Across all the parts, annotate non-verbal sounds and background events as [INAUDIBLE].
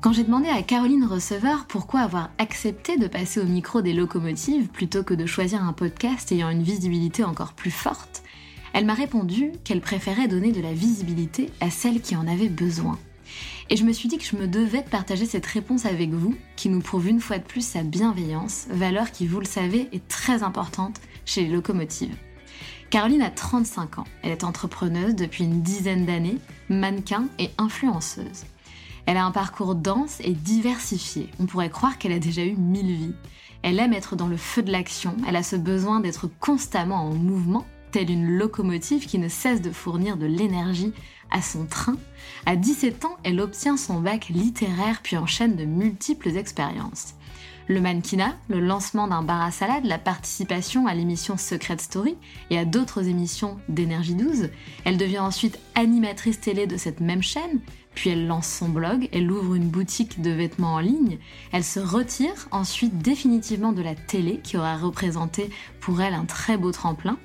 Quand j'ai demandé à Caroline Receveur pourquoi avoir accepté de passer au micro des locomotives plutôt que de choisir un podcast ayant une visibilité encore plus forte, elle m'a répondu qu'elle préférait donner de la visibilité à celles qui en avaient besoin. Et je me suis dit que je me devais de partager cette réponse avec vous, qui nous prouve une fois de plus sa bienveillance, valeur qui, vous le savez, est très importante chez les locomotives. Caroline a 35 ans, elle est entrepreneuse depuis une dizaine d'années, mannequin et influenceuse. Elle a un parcours dense et diversifié. On pourrait croire qu'elle a déjà eu mille vies. Elle aime être dans le feu de l'action, elle a ce besoin d'être constamment en mouvement, telle une locomotive qui ne cesse de fournir de l'énergie à son train. À 17 ans, elle obtient son bac littéraire puis enchaîne de multiples expériences. Le mannequinat, le lancement d'un bar à salade, la participation à l'émission Secret Story et à d'autres émissions d'Énergie 12. Elle devient ensuite animatrice télé de cette même chaîne, puis elle lance son blog, elle ouvre une boutique de vêtements en ligne, elle se retire ensuite définitivement de la télé qui aura représenté pour elle un très beau tremplin.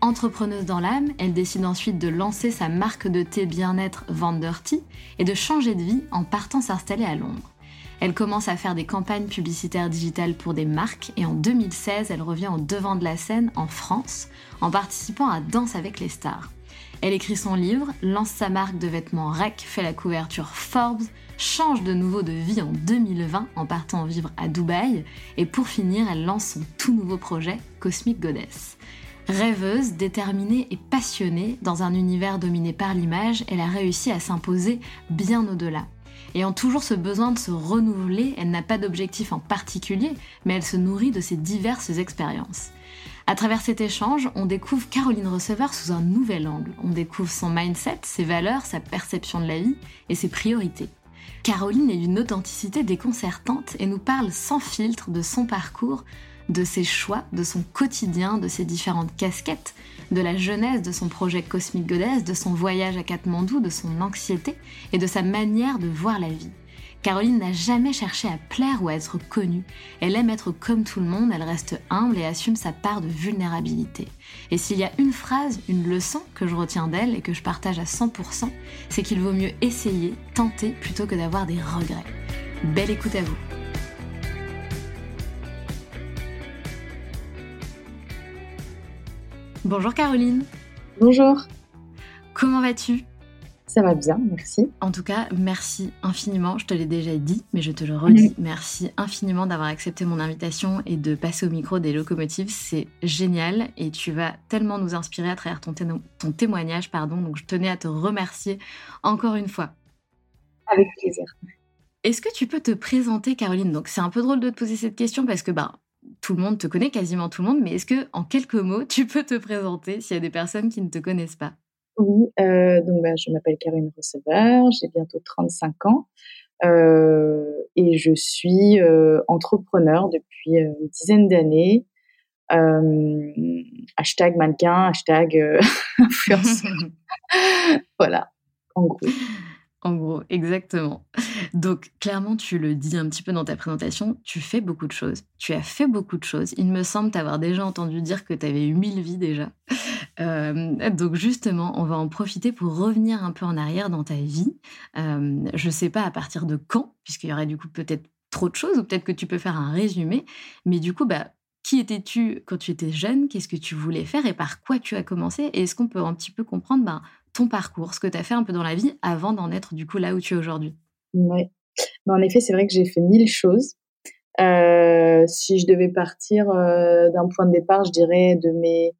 Entrepreneuse dans l'âme, elle décide ensuite de lancer sa marque de thé bien-être Vanderty et de changer de vie en partant s'installer à Londres. Elle commence à faire des campagnes publicitaires digitales pour des marques et en 2016, elle revient au devant de la scène en France en participant à Danse avec les stars. Elle écrit son livre, lance sa marque de vêtements REC, fait la couverture Forbes, change de nouveau de vie en 2020 en partant vivre à Dubaï et pour finir, elle lance son tout nouveau projet Cosmic Goddess. Rêveuse, déterminée et passionnée, dans un univers dominé par l'image, elle a réussi à s'imposer bien au-delà. Ayant toujours ce besoin de se renouveler, elle n'a pas d'objectif en particulier, mais elle se nourrit de ses diverses expériences. À travers cet échange, on découvre Caroline Receveur sous un nouvel angle. On découvre son mindset, ses valeurs, sa perception de la vie et ses priorités. Caroline est d'une authenticité déconcertante et nous parle sans filtre de son parcours, de ses choix, de son quotidien, de ses différentes casquettes, de la jeunesse de son projet Cosmic Goddess, de son voyage à Katmandou, de son anxiété et de sa manière de voir la vie. Caroline n'a jamais cherché à plaire ou à être connue. Elle aime être comme tout le monde, elle reste humble et assume sa part de vulnérabilité. Et s'il y a une phrase, une leçon que je retiens d'elle et que je partage à 100%, c'est qu'il vaut mieux essayer, tenter, plutôt que d'avoir des regrets. Belle écoute à vous. Bonjour Caroline. Bonjour. Comment vas-tu? Ça va bien, merci. En tout cas, merci infiniment. Je te l'ai déjà dit, mais je te le redis. Merci infiniment d'avoir accepté mon invitation et de passer au micro des locomotives. C'est génial et tu vas tellement nous inspirer à travers ton, ton témoignage. Pardon. Donc, je tenais à te remercier encore une fois. Avec plaisir. Est-ce que tu peux te présenter, Caroline? Donc, c'est un peu drôle de te poser cette question parce que bah, tout le monde te connaît, quasiment tout le monde, mais est-ce que, en quelques mots, tu peux te présenter s'il y a des personnes qui ne te connaissent pas? Oui, euh, donc bah, je m'appelle Caroline Receveur, j'ai bientôt 35 ans. et je suis entrepreneur depuis une dizaine d'années. hashtag mannequin, hashtag [LAUGHS] influenceur. [LAUGHS] voilà, en gros. En gros, exactement. Donc, clairement, tu le dis un petit peu dans ta présentation, tu fais beaucoup de choses. Tu as fait beaucoup de choses. Il me semble t'avoir déjà entendu dire que tu avais eu mille vies déjà. Euh, donc, justement, on va en profiter pour revenir un peu en arrière dans ta vie. Euh, je ne sais pas à partir de quand, puisqu'il y aurait du coup peut-être trop de choses, ou peut-être que tu peux faire un résumé. Mais du coup, bah, qui étais-tu quand tu étais jeune? Qu'est-ce que tu voulais faire? Et par quoi tu as commencé? Et est-ce qu'on peut un petit peu comprendre bah, ton parcours, ce que tu as fait un peu dans la vie avant d'en être du coup là où tu es aujourd'hui? Oui. en effet, c'est vrai que j'ai fait mille choses. Euh, si je devais partir d'un point de départ, je dirais de mes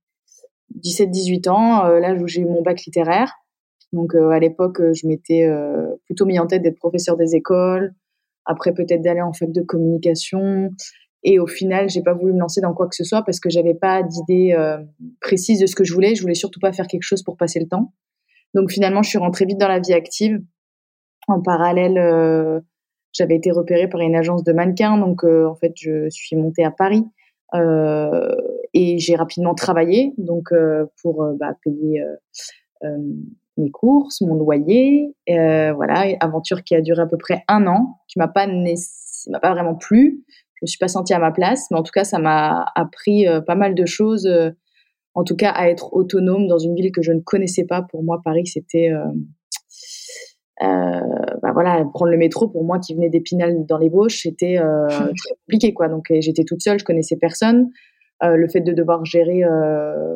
17-18 ans, euh, là où j'ai eu mon bac littéraire. Donc à l'époque, je m'étais plutôt mis en tête d'être professeur des écoles, après peut-être d'aller en fac de communication. Et au final, j'ai pas voulu me lancer dans quoi que ce soit parce que j'avais pas d'idée précise de ce que je voulais. Je voulais surtout pas faire quelque chose pour passer le temps. Donc finalement, je suis rentrée vite dans la vie active. En parallèle, euh, j'avais été repérée par une agence de mannequins, donc euh, en fait, je suis montée à Paris euh, et j'ai rapidement travaillé, donc pour bah, payer mes courses, mon loyer, voilà, aventure qui a duré à peu près un an, qui m'a pas m'a pas vraiment plu. Je me suis pas sentie à ma place, mais en tout cas, ça m'a appris pas mal de choses en tout cas à être autonome dans une ville que je ne connaissais pas. Pour moi, Paris, c'était euh, euh, bah voilà, prendre le métro pour moi qui venait d'Épinal dans les Bauches, c'était euh, [LAUGHS] très compliqué quoi. Donc j'étais toute seule, je connaissais personne. Le fait de devoir gérer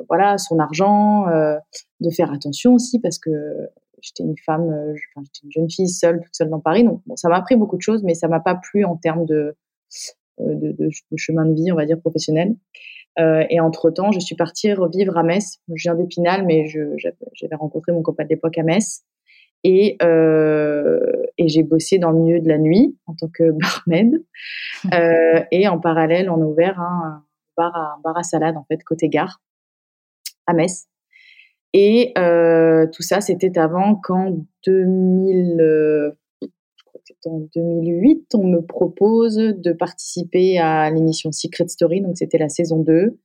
voilà son argent, de faire attention aussi parce que j'étais une femme, enfin, j'étais une jeune fille seule, toute seule dans Paris. Donc ça m'a appris beaucoup de choses, mais ça m'a pas plu en termes de, de, de, chemin de vie, on va dire professionnel. Euh, et entre-temps, je suis partie revivre à Metz. Je viens d'Épinal, mais j'avais rencontré mon copain de l'époque à Metz. Et, euh, et j'ai bossé dans le milieu de la nuit en tant que [LAUGHS] barmaid. [LAUGHS] Euh, et en parallèle, on a ouvert un, bar, à, un bar à salade, en fait, côté gare, à Metz. Et tout ça, c'était avant qu'en 2000, en 2008, on me propose de participer à l'émission Secret Story, donc c'était la saison 2.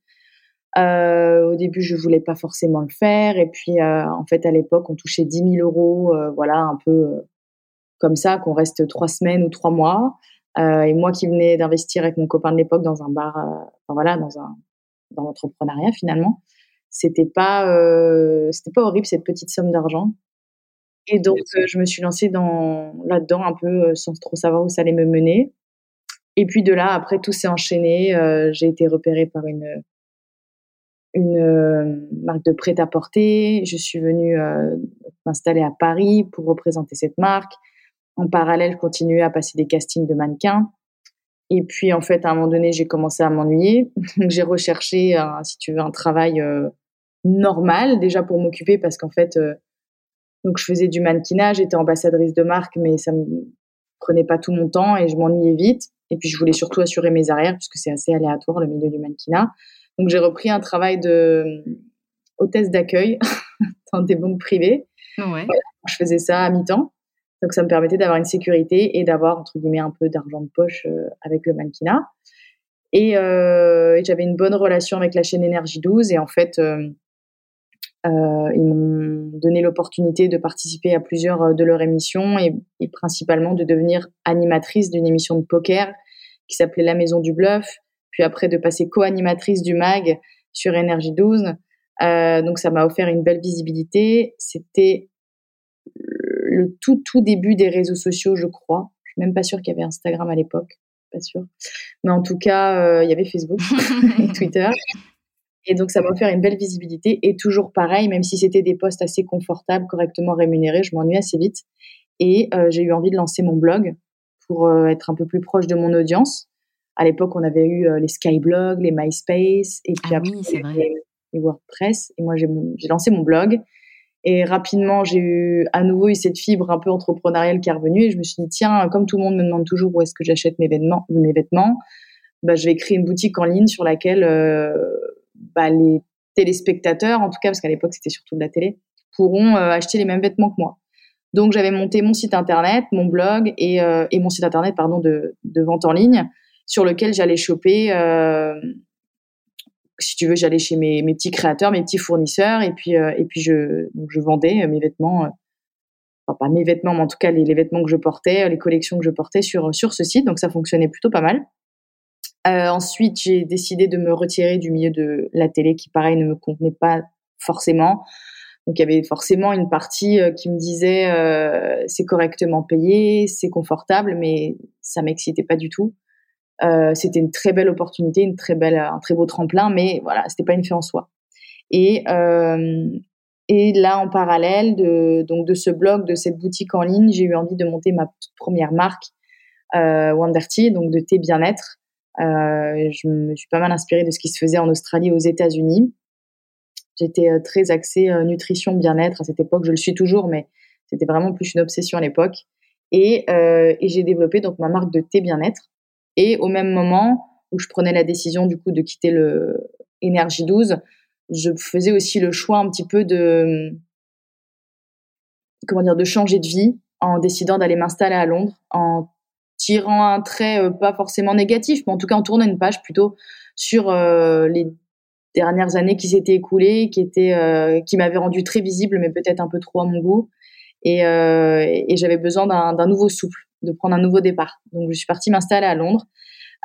Euh, au début, je voulais pas forcément le faire, et puis euh, en fait, à l'époque, on touchait 10 000 euros, euh, voilà, un peu comme ça, qu'on reste trois semaines ou trois mois. Et moi qui venais d'investir avec mon copain de l'époque dans un bar, enfin voilà, dans un dans l'entrepreneuriat finalement, c'était pas c'était pas horrible cette petite somme d'argent. Et donc, euh, je me suis lancée dans, là-dedans un peu euh, sans trop savoir où ça allait me mener. Et puis de là, après, tout s'est enchaîné. Euh, j'ai été repérée par une, une marque de prêt-à-porter. Je suis venue m'installer à Paris pour représenter cette marque. En parallèle, je continuais à passer des castings de mannequins. Et puis, en fait, à un moment donné, j'ai commencé à m'ennuyer. [LAUGHS] j'ai recherché, si tu veux, un travail normal, déjà pour m'occuper, parce qu'en fait, donc je faisais du mannequinage, j'étais ambassadrice de marque, mais ça me prenait pas tout mon temps et je m'ennuyais vite. Et puis je voulais surtout assurer mes arrières puisque c'est assez aléatoire le milieu du mannequinat. Donc j'ai repris un travail de hôtesse d'accueil [LAUGHS] dans des banques privées. Ouais. Je faisais ça à mi-temps. Donc ça me permettait d'avoir une sécurité et d'avoir entre guillemets un peu d'argent de poche euh, avec le mannequinat. Et, euh, et j'avais une bonne relation avec la chaîne Énergie 12 et en fait euh, ils m'ont donné l'opportunité de participer à plusieurs de leurs émissions et, principalement de devenir animatrice d'une émission de poker qui s'appelait La Maison du Bluff, puis après de passer co-animatrice du MAG sur Énergie 12. Euh, donc ça m'a offert une belle visibilité. C'était le tout tout début des réseaux sociaux, je crois. Je suis même pas sûre qu'il y avait Instagram à l'époque, pas sûr. Mais en tout cas, il y avait Facebook [LAUGHS] et Twitter. Et donc, ça m'a offert une belle visibilité. Et toujours pareil, même si c'était des postes assez confortables, correctement rémunérés, je m'ennuie assez vite. Et euh, j'ai eu envie de lancer mon blog pour euh, être un peu plus proche de mon audience. À l'époque, on avait eu euh, les Skyblogs, les MySpace, et puis ah après, oui, les, WordPress. Et moi, j'ai lancé mon blog. Et rapidement, j'ai eu à nouveau eu cette fibre un peu entrepreneuriale qui est revenue. Et je me suis dit, tiens, comme tout le monde me demande toujours où est-ce que j'achète mes vêtements, mes vêtements bah, je vais créer une boutique en ligne sur laquelle bah, les téléspectateurs, en tout cas, parce qu'à l'époque c'était surtout de la télé, pourront euh, acheter les mêmes vêtements que moi. Donc j'avais monté mon site internet, mon blog et, et mon site internet pardon de, de, vente en ligne sur lequel j'allais choper si tu veux, j'allais chez mes, mes, petits créateurs, mes petits fournisseurs, et puis, et puis je, je vendais mes vêtements enfin pas mes vêtements, mais en tout cas les, vêtements que je portais, les collections que je portais sur, sur ce site. Donc ça fonctionnait plutôt pas mal. Euh, ensuite, j'ai décidé de me retirer du milieu de la télé qui, pareil, ne me convenait pas forcément. Donc il y avait forcément une partie euh, qui me disait euh, c'est correctement payé, c'est confortable, mais ça m'excitait pas du tout. Euh, c'était une très belle opportunité, une très belle, un très beau tremplin, mais voilà, c'était pas une fin en soi. Et euh, et là, en parallèle de, donc de ce blog, de cette boutique en ligne, j'ai eu envie de monter ma toute première marque, euh, Wonderty, donc de thé bien-être. Euh, je me suis pas mal inspirée de ce qui se faisait en Australie aux États-Unis. J'étais très axée nutrition, bien-être à cette époque. Je le suis toujours, mais c'était vraiment plus une obsession à l'époque. Et, et j'ai développé donc ma marque de thé bien-être. Et au même moment où je prenais la décision du coup de quitter le Energy 12, je faisais aussi le choix un petit peu de comment dire de changer de vie en décidant d'aller m'installer à Londres en tirant un trait euh, pas forcément négatif mais en tout cas en tournant une page plutôt sur euh, les dernières années qui s'étaient écoulées qui étaient euh, qui m'avaient rendu très visible mais peut-être un peu trop à mon goût. Et, et j'avais besoin d'un nouveau souffle de prendre un nouveau départ donc je suis partie m'installer à Londres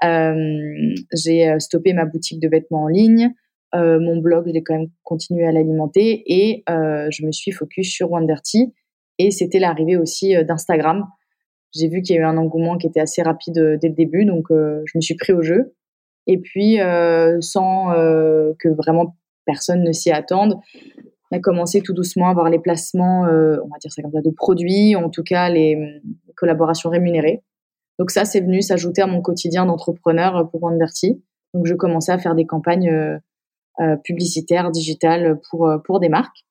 j'ai stoppé ma boutique de vêtements en ligne euh, mon blog, je l'ai quand même continué à l'alimenter et euh, je me suis focus sur Wonderty. Et c'était l'arrivée aussi euh, d'Instagram. J'ai vu qu'il y a eu un engouement qui était assez rapide dès le début, donc je me suis pris au jeu. Et puis, sans que vraiment personne ne s'y attende, on a commencé tout doucement à avoir les placements, on va dire ça comme ça, de produits, en tout cas les, collaborations rémunérées. Donc ça, c'est venu s'ajouter à mon quotidien d'entrepreneur pour Wonderty. Donc je commençais à faire des campagnes euh, publicitaire, digital pour, euh, pour des marques.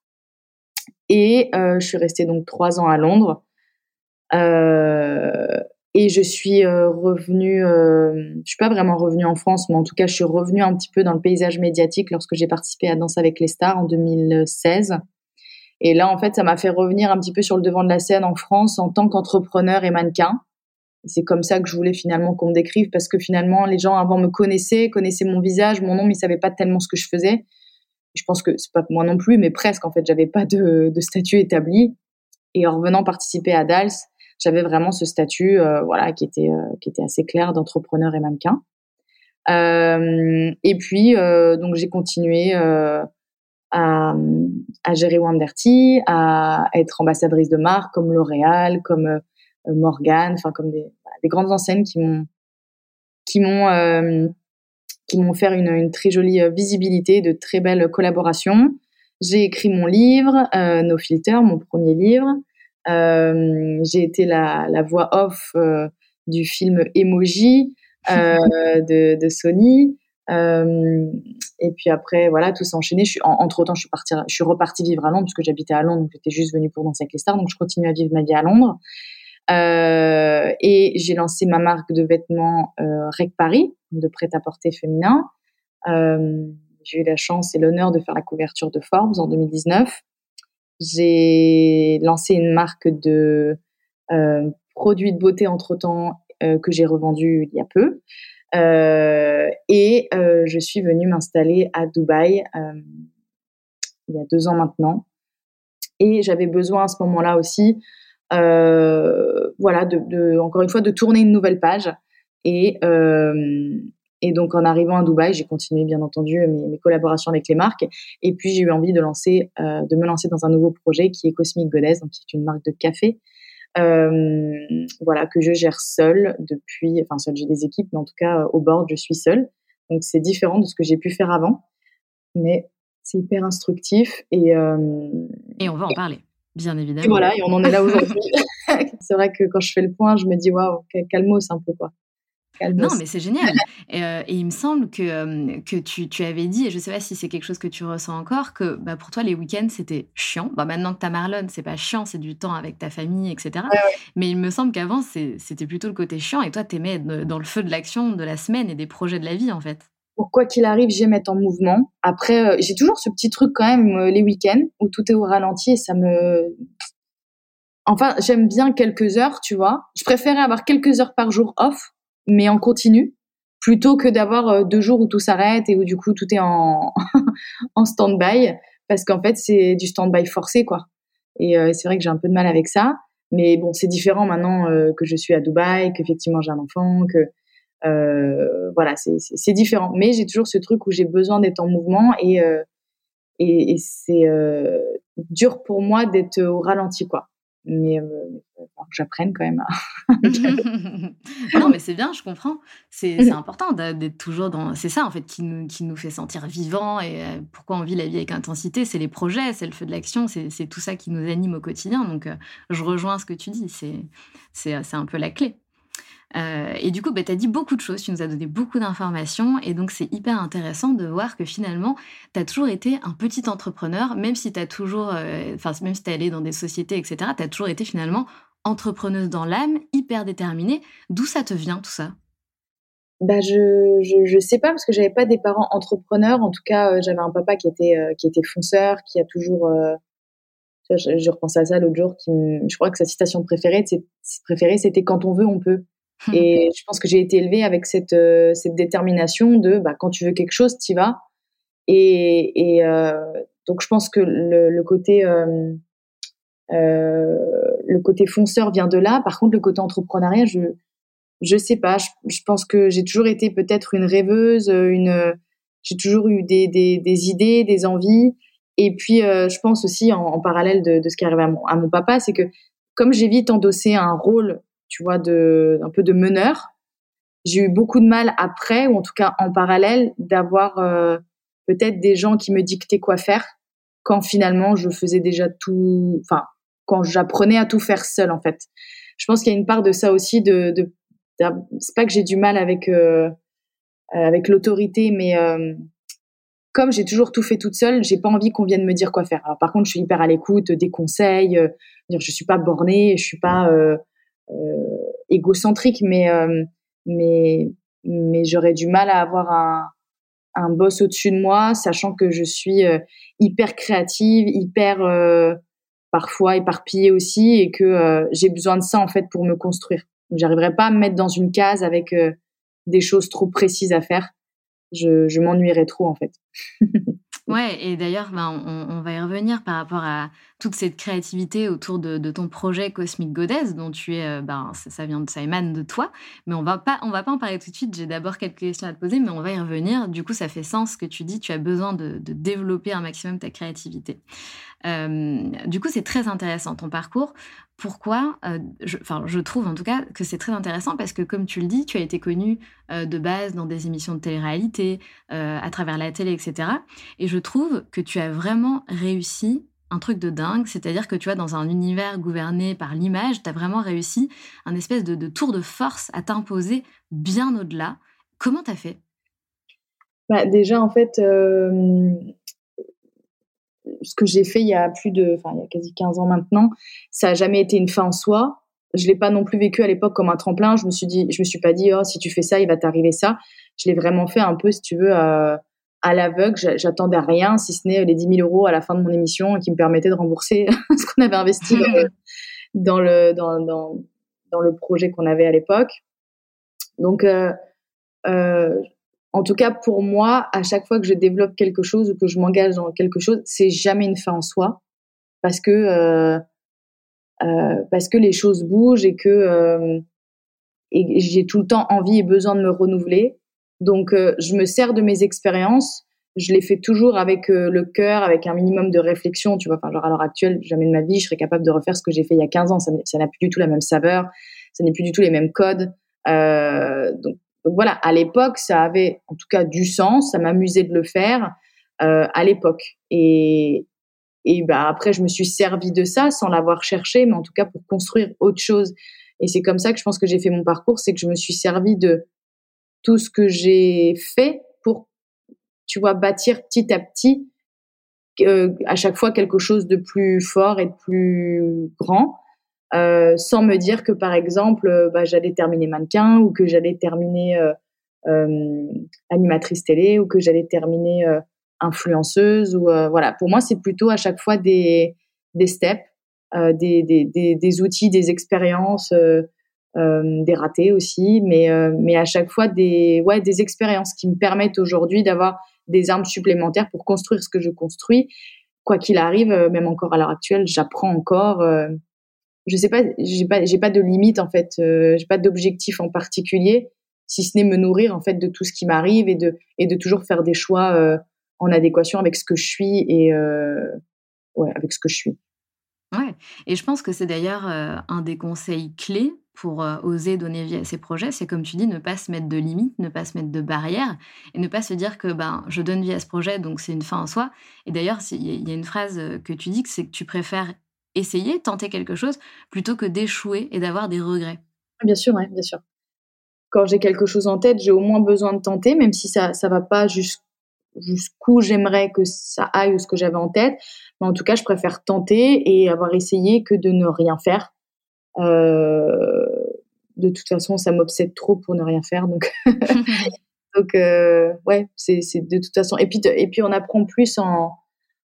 Et euh, je suis restée donc trois ans à Londres. Et je suis revenue, je suis pas vraiment revenue en France, mais en tout cas, je suis revenue un petit peu dans le paysage médiatique lorsque j'ai participé à Danse avec les stars en 2016. Et là, en fait, ça m'a fait revenir un petit peu sur le devant de la scène en France en tant qu'entrepreneur et mannequin c'est comme ça que je voulais finalement qu'on me décrive parce que finalement les gens avant me connaissaient, connaissaient mon visage, mon nom, mais ils savaient pas tellement ce que je faisais. Je pense que c'est pas moi non plus, mais presque en fait, j'avais pas de, de, statut établi. Et en revenant participer à Dals, j'avais vraiment ce statut, euh, voilà, qui était euh, qui était assez clair d'entrepreneur et mannequin. Euh, et puis euh, donc j'ai continué à, à gérer Wanderty, à être ambassadrice de marque comme L'Oréal, comme euh, Morgan, enfin comme des, des, grandes enseignes qui m'ont qui m'ont euh, qui m'ont fait une, une, très jolie euh, visibilité, de très belles collaborations. J'ai écrit mon livre, euh, No Filter, mon premier livre. Euh, j'ai été la, la, voix off euh, du film Emoji [LAUGHS] de, de, Sony. et puis après, voilà, tout s'est enchaîné. Je suis, entre temps, je suis, partie, je suis repartie vivre à Londres parce que j'habitais à Londres, donc j'étais juste venue pour danser avec les stars. Donc je continue à vivre ma vie à Londres. Euh, et j'ai lancé ma marque de vêtements euh, Rec Paris, de prêt-à-porter féminin. Euh, j'ai eu la chance et l'honneur de faire la couverture de Forbes en 2019. J'ai lancé une marque de euh, produits de beauté entre-temps euh, que j'ai revendu il y a peu. Euh, et je suis venue m'installer à Dubaï il y a deux ans maintenant. Et j'avais besoin à ce moment-là aussi euh, voilà, de, de, encore une fois, de tourner une nouvelle page. Et, euh, et donc, en arrivant à Dubaï, j'ai continué, bien entendu, mes, mes, collaborations avec les marques. Et puis, j'ai eu envie de lancer, euh, de me lancer dans un nouveau projet qui est Cosmic Goddess, donc qui est une marque de café. Euh, voilà, que je gère seule depuis, enfin, seule, j'ai des équipes, mais en tout cas, au bord, je suis seule. Donc, c'est différent de ce que j'ai pu faire avant. Mais c'est hyper instructif et, euh, et on va en parler. Bien évidemment. Et voilà, et on en est là aujourd'hui. [LAUGHS] c'est vrai que quand je fais le point, je me dis waouh, calmos un peu quoi. Non, mais c'est génial. Et, euh, et, il me semble que, euh, que tu, tu, avais dit, et je ne sais pas si c'est quelque chose que tu ressens encore, que bah, pour toi, les week-ends, c'était chiant. Bah, maintenant que tu as Marlon, c'est pas chiant, c'est du temps avec ta famille, etc. Ouais, ouais. Mais il me semble qu'avant, c'était plutôt le côté chiant. Et toi, tu aimais être dans le feu de l'action de la semaine et des projets de la vie, en fait pour quoi qu'il arrive, j'aime être en mouvement. Après, euh, j'ai toujours ce petit truc quand même euh, les week-ends où tout est au ralenti et ça me enfin, j'aime bien quelques heures, tu vois. Je préférais avoir quelques heures par jour off, mais en continu, plutôt que d'avoir euh, deux jours où tout s'arrête et où du coup tout est [LAUGHS] en, stand-by, parce qu'en fait c'est du stand-by forcé, quoi. Et euh, c'est vrai que j'ai un peu de mal avec ça. Mais bon, c'est différent maintenant euh, que je suis à Dubaï, qu'effectivement j'ai un enfant, que euh, voilà, c'est différent. Mais j'ai toujours ce truc où j'ai besoin d'être en mouvement et, et, et c'est dur pour moi d'être au ralenti, quoi. Mais j'apprenne quand même à. [LAUGHS] [LAUGHS] non, mais c'est bien, je comprends. C'est important d'être toujours dans. C'est ça, en fait, qui nous, qui nous fait sentir vivants et pourquoi on vit la vie avec intensité. C'est les projets, c'est le feu de l'action, c'est tout ça qui nous anime au quotidien. Donc, je rejoins ce que tu dis. C'est un peu la clé. Euh, et du coup, bah, tu as dit beaucoup de choses, tu nous as donné beaucoup d'informations, et donc c'est hyper intéressant de voir que finalement, tu as toujours été un petit entrepreneur, même si tu as toujours, euh, enfin, même si tu allé dans des sociétés, etc., tu as toujours été finalement entrepreneuse dans l'âme, hyper déterminée. D'où ça te vient tout ça? Bah je, je, sais pas parce que j'avais pas des parents entrepreneurs en tout cas euh, j'avais un papa qui était qui était fonceur qui a toujours je, je, repense à ça l'autre jour je crois que sa citation préférée préférée c'était quand on veut on peut. Et je pense que j'ai été élevée avec cette, euh, cette détermination de bah, quand tu veux quelque chose, tu y vas. Et, et euh, donc je pense que le, le côté euh, euh, le côté fonceur vient de là. Par contre, le côté entrepreneuriat, je je sais pas. Je, pense que j'ai toujours été peut-être une rêveuse, une j'ai toujours eu des, des, des, idées, des envies. Et puis, euh, je pense aussi en, en parallèle de, de, ce qui arrive à mon, à mon papa, c'est que comme j'ai vite endossé un rôle tu vois, de, un peu de meneur. J'ai eu beaucoup de mal après, ou en tout cas en parallèle, d'avoir euh, peut-être des gens qui me dictaient quoi faire, quand finalement je faisais déjà tout, enfin, quand j'apprenais à tout faire seul en fait. Je pense qu'il y a une part de ça aussi, de, de, c'est pas que j'ai du mal avec euh, avec l'autorité, mais euh, comme j'ai toujours tout fait toute seule, j'ai pas envie qu'on vienne me dire quoi faire. Alors, par contre, je suis hyper à l'écoute des conseils. Euh, je suis pas bornée, je suis pas euh, euh, égocentrique, mais euh, mais mais j'aurais du mal à avoir un un boss au-dessus de moi, sachant que je suis euh, hyper créative, hyper parfois éparpillée aussi, et que j'ai besoin de ça en fait pour me construire. J'arriverai pas à me mettre dans une case avec des choses trop précises à faire. Je, je m'ennuierais trop en fait. [LAUGHS] Ouais, et d'ailleurs, ben, on, va y revenir par rapport à toute cette créativité autour de, ton projet Cosmic Goddess, dont tu es, euh, ben, ça, vient de, de toi. Mais on va pas, on va pas en parler tout de suite. J'ai d'abord quelques questions à te poser, mais on va y revenir. Du coup, ça fait sens que tu dis. Tu as besoin de, développer un maximum ta créativité. Euh, du coup, c'est très intéressant ton parcours. Pourquoi euh, je, trouve en tout cas que c'est très intéressant parce que, comme tu le dis, tu as été connu de base dans des émissions de télé-réalité, à travers la télé, etc. Et je trouve que tu as vraiment réussi un truc de dingue, c'est-à-dire que tu vois, dans un univers gouverné par l'image, tu as vraiment réussi un espèce de, tour de force à t'imposer bien au-delà. Comment tu fait? Bah, Déjà, en fait, euh, ce que j'ai fait il y a plus de, enfin, il y a quasi 15 ans maintenant, ça n'a jamais été une fin en soi. Je l'ai pas non plus vécu à l'époque comme un tremplin. Je me suis dit, je me suis pas dit, oh, si tu fais ça, il va t'arriver ça. Je l'ai vraiment fait un peu, si tu veux, euh, à l'aveugle, j'attendais rien, si ce n'est les 10 000 euros à la fin de mon émission qui me permettaient de rembourser [LAUGHS] ce qu'on avait investi [LAUGHS] dans, le, dans, dans, dans le projet qu'on avait à l'époque. Donc, euh, euh, en tout cas, pour moi, à chaque fois que je développe quelque chose ou que je m'engage dans quelque chose, c'est jamais une fin en soi, parce que euh, euh parce que les choses bougent et que euh, et j'ai tout le temps envie et besoin de me renouveler. Donc, euh, je me sers de mes expériences. Je les fais toujours avec euh, le cœur, avec un minimum de réflexion. Tu vois, enfin, genre à l'heure actuelle, jamais de ma vie, je serais capable de refaire ce que j'ai fait il y a 15 ans. Ça n'a plus du tout la même saveur. Ça n'est plus du tout les mêmes codes. Euh, donc, donc, voilà, à l'époque, ça avait en tout cas du sens. Ça m'amusait de le faire euh, à l'époque. Et, et bah, après, je me suis servi de ça sans l'avoir cherché, mais en tout cas pour construire autre chose. Et c'est comme ça que je pense que j'ai fait mon parcours, c'est que je me suis servi de tout ce que j'ai fait pour, tu vois, bâtir petit à petit euh, à chaque fois quelque chose de plus fort et de plus grand, euh, sans me dire que par exemple, euh, bah, j'allais terminer mannequin ou que j'allais terminer euh, animatrice télé ou que j'allais terminer influenceuse ou voilà. Pour moi, c'est plutôt à chaque fois des des steps des, des, des, outils, des expériences, des ratés aussi, mais, mais à chaque fois des, ouais, des expériences qui me permettent aujourd'hui d'avoir des armes supplémentaires pour construire ce que je construis. Quoi qu'il arrive, même encore à l'heure actuelle, j'apprends encore je sais pas, j'ai pas, j'ai pas de limite en fait, euh, j'ai pas d'objectif en particulier, si ce n'est me nourrir en fait de tout ce qui m'arrive et de et de toujours faire des choix euh, en adéquation avec ce que je suis et euh, ouais, avec ce que je suis. Ouais, et je pense que c'est d'ailleurs un des conseils clés pour oser donner vie à ses projets, c'est comme tu dis, ne pas se mettre de limites, ne pas se mettre de barrières et ne pas se dire que ben je donne vie à ce projet donc c'est une fin en soi. Et d'ailleurs, il y a une phrase que tu dis que c'est que tu préfères essayer, tenter quelque chose, plutôt que d'échouer et d'avoir des regrets. Bien sûr, oui, bien sûr. Quand j'ai quelque chose en tête, j'ai au moins besoin de tenter, même si ça ne va pas jusqu'où j'aimerais que ça aille ou ce que j'avais en tête. Mais en tout cas, je préfère tenter et avoir essayé que de ne rien faire. Euh, de toute façon, ça m'obsède trop pour ne rien faire. Donc, [LAUGHS] [LAUGHS] donc euh, ouais, c'est de toute façon. Et puis, et puis, on apprend plus en,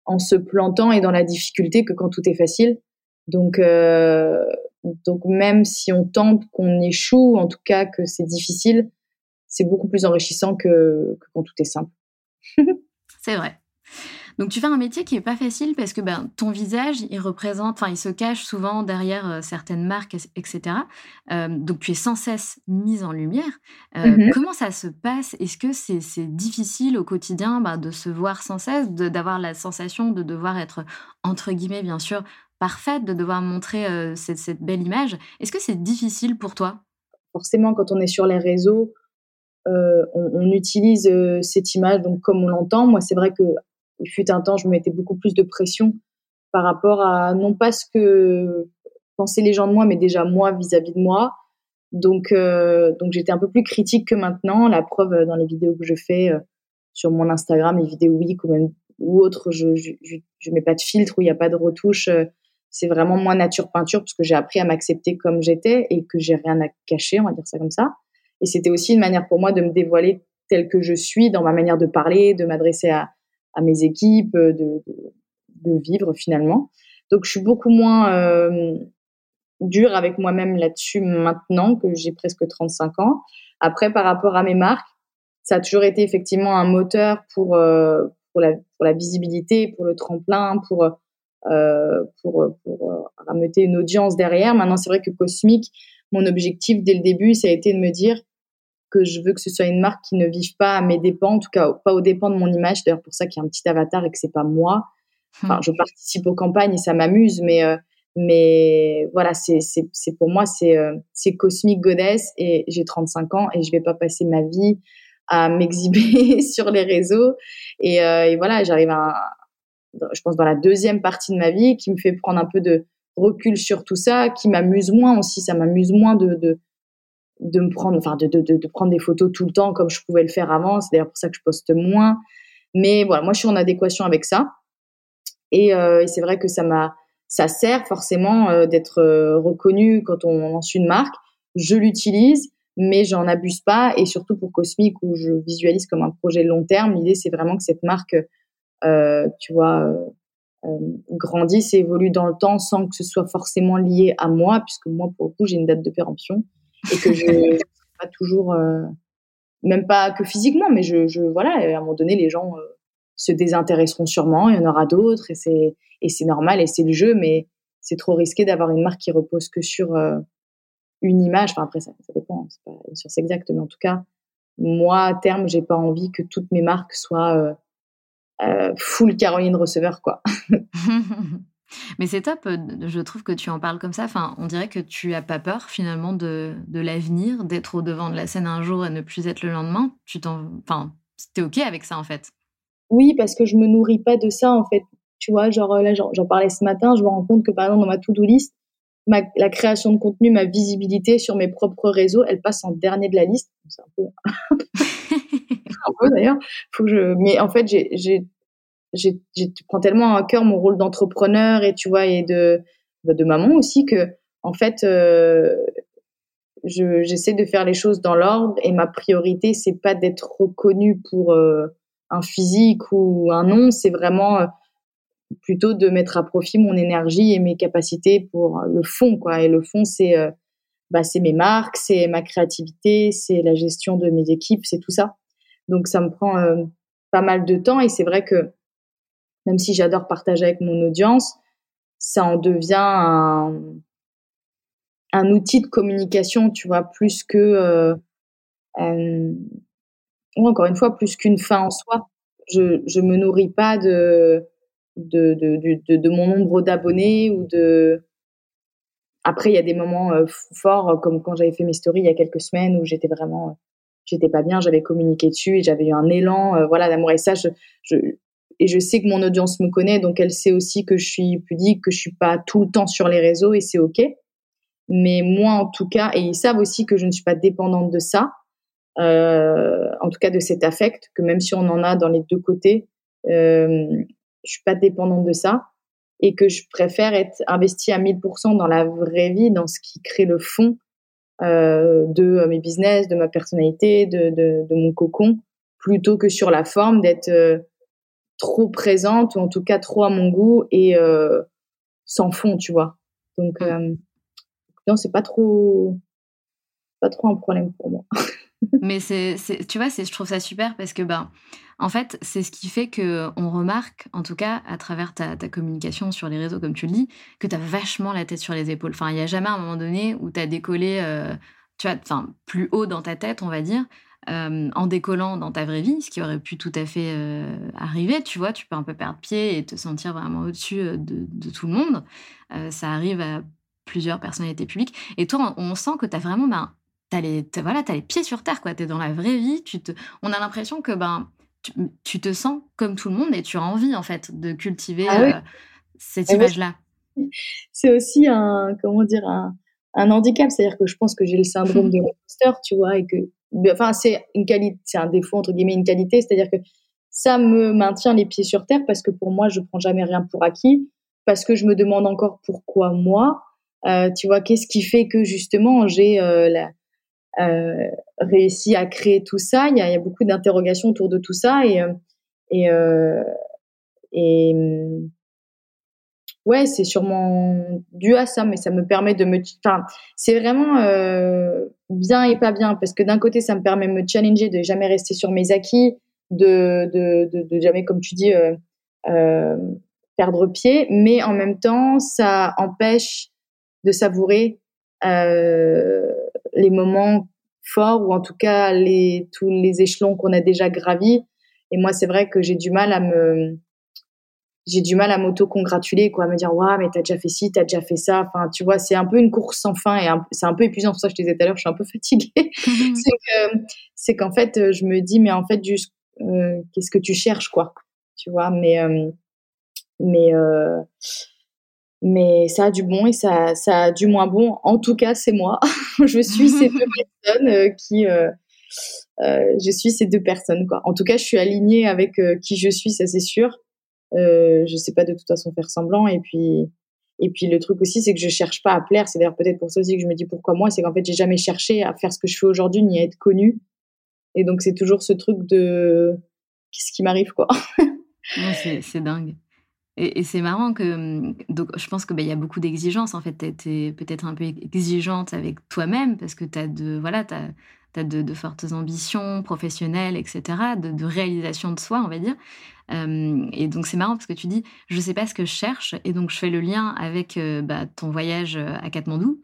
en se plantant et dans la difficulté que quand tout est facile. Donc, euh, donc même si on tente, qu'on échoue, en tout cas que c'est difficile, c'est beaucoup plus enrichissant que, que quand tout est simple. [LAUGHS] c'est vrai. Donc tu fais un métier qui est pas facile parce que ben, ton visage, il représente, enfin il se cache souvent derrière euh, certaines marques, etc. Euh, donc tu es sans cesse mise en lumière. Euh, mmh comment ça se passe? Est-ce que c'est difficile au quotidien ben, de se voir sans cesse, d'avoir la sensation de devoir être, entre guillemets bien sûr, parfaite, de devoir montrer cette, cette, belle image? Est-ce que c'est difficile pour toi? Forcément, quand on est sur les réseaux, on, on, utilise cette image donc comme on l'entend. Moi, c'est vrai que il fut un temps, je me mettais beaucoup plus de pression par rapport à non pas ce que pensaient les gens de moi, mais déjà moi vis-à-vis de moi. Donc, euh, donc j'étais un peu plus critique que maintenant. La preuve euh, dans les vidéos que je fais euh, sur mon Instagram, les vidéos week ou même ou autres, je, je, mets pas de filtre où il n'y a pas de retouche. C'est vraiment moi nature peinture parce que j'ai appris à m'accepter comme j'étais et que j'ai rien à cacher, on va dire ça comme ça. Et c'était aussi une manière pour moi de me dévoiler telle que je suis dans ma manière de parler, de m'adresser à, à mes équipes, euh, de, de, vivre finalement. Donc je suis beaucoup moins euh, dure avec moi-même là-dessus maintenant que j'ai presque 35 ans. Après, par rapport à mes marques, ça a toujours été effectivement un moteur pour, euh, pour, la, pour la visibilité, pour le tremplin, pour, euh, pour, pour rameuter une audience derrière. Maintenant, c'est vrai que Cosmic, mon objectif dès le début, ça a été de me dire, que je veux que ce soit une marque qui ne vive pas à mes dépens, en tout cas pas aux dépens de mon image. D'ailleurs, pour ça qu'il y a un petit avatar et que c'est pas moi. Enfin, je participe aux campagnes et ça m'amuse, mais euh, mais voilà, c'est c'est pour moi c'est euh, c'est cosmique goddess et j'ai 35 ans et je vais pas passer ma vie à [LAUGHS] m'exhiber sur les réseaux et, euh, et voilà, j'arrive à je pense dans la deuxième partie de ma vie qui me fait prendre un peu de recul sur tout ça, qui m'amuse moins aussi, ça m'amuse moins de, de de me prendre, enfin de, de, de, prendre des photos tout le temps comme je pouvais le faire avant. C'est d'ailleurs pour ça que je poste moins. Mais voilà, moi je suis en adéquation avec ça. Et, euh, c'est vrai que ça m'a, ça sert forcément euh, d'être euh, reconnu quand on lance une marque. Je l'utilise, mais j'en abuse pas. Et surtout pour Cosmic où je visualise comme un projet long terme, l'idée c'est vraiment que cette marque, tu vois, grandisse et évolue dans le temps sans que ce soit forcément lié à moi, puisque moi pour le coup j'ai une date de péremption et que je [LAUGHS] ne pas toujours, euh, même pas que physiquement, mais je, je, voilà, à un moment donné, les gens euh, se désintéresseront sûrement, il y en aura d'autres, et c'est, et c'est normal, et c'est le jeu, mais c'est trop risqué d'avoir une marque qui repose que sur euh, une image. Enfin, après, ça, ça dépend, hein, c'est pas une source exacte, mais en tout cas, moi, à terme, j'ai pas envie que toutes mes marques soient full Caroline Receveur, quoi. [LAUGHS] Mais c'est top, euh, je trouve que tu en parles comme ça. Enfin, on dirait que tu as pas peur finalement de, de l'avenir, d'être au devant de la scène un jour et ne plus être le lendemain. Tu t'en, enfin, t'es ok avec ça en fait. Oui, parce que je me nourris pas de ça en fait. Tu vois, genre là, j'en parlais ce matin, je me rends compte que par exemple dans ma to-do list, ma, la création de contenu, ma visibilité sur mes propres réseaux, elle passe en dernier de la liste. C'est un peu, [LAUGHS] un peu [LAUGHS] d'ailleurs. Faut que je, mais en fait, j'ai j'ai, prends tellement à cœur mon rôle d'entrepreneur et tu vois et de bah, de maman aussi que en fait euh, je, j'essaie de faire les choses dans l'ordre et ma priorité c'est pas d'être reconnue pour euh, un physique ou un nom c'est vraiment euh, plutôt de mettre à profit mon énergie et mes capacités pour le fond, quoi. Et le fond, c'est bah, c'est mes marques, c'est ma créativité, c'est la gestion de mes équipes, c'est tout ça. Donc ça me prend pas mal de temps et c'est vrai que même si j'adore partager avec mon audience, ça en devient un, outil de communication, tu vois, plus que, euh, euh, ou encore une fois, plus qu'une fin en soi. Je, je me nourris pas de, de, mon nombre d'abonnés ou de. Après, il y a des moments euh, forts, comme quand j'avais fait mes stories il y a quelques semaines où j'étais vraiment, j'étais pas bien, j'avais communiqué dessus et j'avais eu un élan, voilà, d'amour. Et ça, je, et je sais que mon audience me connaît, donc elle sait aussi que je suis pudique, que je suis pas tout le temps sur les réseaux et c'est ok. Mais moi, en tout cas, et ils savent aussi que je ne suis pas dépendante de ça, euh, en tout cas de cet affect, que même si on en a dans les deux côtés, euh, je suis pas dépendante de ça et que je préfère être investie à 1000% dans la vraie vie, dans ce qui crée le fond euh, de mes business, de ma personnalité, de, mon cocon, plutôt que sur la forme d'être euh, trop présente ou en tout cas trop à mon goût et euh, sans fond, tu vois. Donc mm. euh, non, c'est pas trop pas trop un problème pour moi. [LAUGHS] Mais c'est, tu vois, c'est, je trouve ça super parce que ben, en fait, c'est ce qui fait que on remarque, en tout cas à travers ta, ta communication sur les réseaux, comme tu le dis, que tu as vachement la tête sur les épaules. Enfin, il n'y a jamais un moment donné où tu as décollé, euh, tu vois, enfin, plus haut dans ta tête, on va dire, euh, en décollant dans ta vraie vie, ce qui aurait pu tout à fait euh, arriver, tu vois, tu peux un peu perdre pied et te sentir vraiment au-dessus euh, de, tout le monde. ça arrive à plusieurs personnalités publiques. Et toi, on, sent que tu as vraiment, ben, tu as, as, les pieds sur terre, quoi. Tu es dans la vraie vie. Tu te, on a l'impression que ben, tu, te sens comme tout le monde et tu as envie, en fait, de cultiver ah cette image-là. C'est aussi un, comment dire, un, un handicap. C'est-à-dire que je pense que j'ai le syndrome de l'imposteur, tu vois, et que enfin c'est une qualité, c'est un défaut entre guillemets, une qualité, c'est-à-dire que ça me maintient les pieds sur terre parce que pour moi je prends jamais rien pour acquis, parce que je me demande encore pourquoi moi, euh, tu vois, qu'est-ce qui fait que justement j'ai euh, euh, réussi à créer tout ça? Il y a, y a beaucoup d'interrogations autour de tout ça et et, et ouais, c'est sûrement dû à ça, mais ça me permet de me, enfin, c'est vraiment euh, bien et pas bien parce que d'un côté, ça me permet de me challenger, de jamais rester sur mes acquis, de de, de, de jamais, comme tu dis, euh, euh, perdre pied, mais en même temps, ça empêche de savourer euh, les moments forts ou en tout cas les tous les échelons qu'on a déjà gravis. Et moi, c'est vrai que j'ai du mal à me j'ai du mal à m'auto-congratuler, quoi, à me dire, waouh, mais t'as déjà fait ci, t'as déjà fait ça. Enfin, tu vois, c'est un peu une course sans fin et c'est un peu épuisant. Pour ça, je te disais tout à l'heure, je suis un peu fatiguée. [LAUGHS] c'est qu'en fait, euh, je me dis, mais en fait, juste, euh, qu'est-ce que tu cherches, quoi, tu vois, mais, euh, mais, euh, mais ça a du bon et ça, ça a du moins bon. En tout cas, c'est moi. [LAUGHS] je suis ces deux [LAUGHS] personnes qui, je suis ces deux personnes, quoi. En tout cas, je suis alignée avec qui je suis, ça c'est sûr. Euh, je sais pas de toute façon faire semblant. Et puis, et puis le truc aussi, c'est que je cherche pas à plaire. C'est d'ailleurs peut-être pour ça aussi que je me dis pourquoi moi, c'est qu'en fait, j'ai jamais cherché à faire ce que je fais aujourd'hui ni à être connue. Et donc, c'est toujours ce truc de qu'est-ce qui m'arrive, quoi. [LAUGHS] c'est dingue. Et, c'est marrant que donc je pense que bah, y a beaucoup d'exigences en fait. Tu es, peut-être un peu exigeante avec toi-même parce que tu as de voilà, tu as de, fortes ambitions professionnelles, etc., de, réalisation de soi, on va dire. Euh, et donc c'est marrant parce que tu dis, je ne sais pas ce que je cherche, et donc je fais le lien avec euh, bah, ton voyage euh, à Katmandou.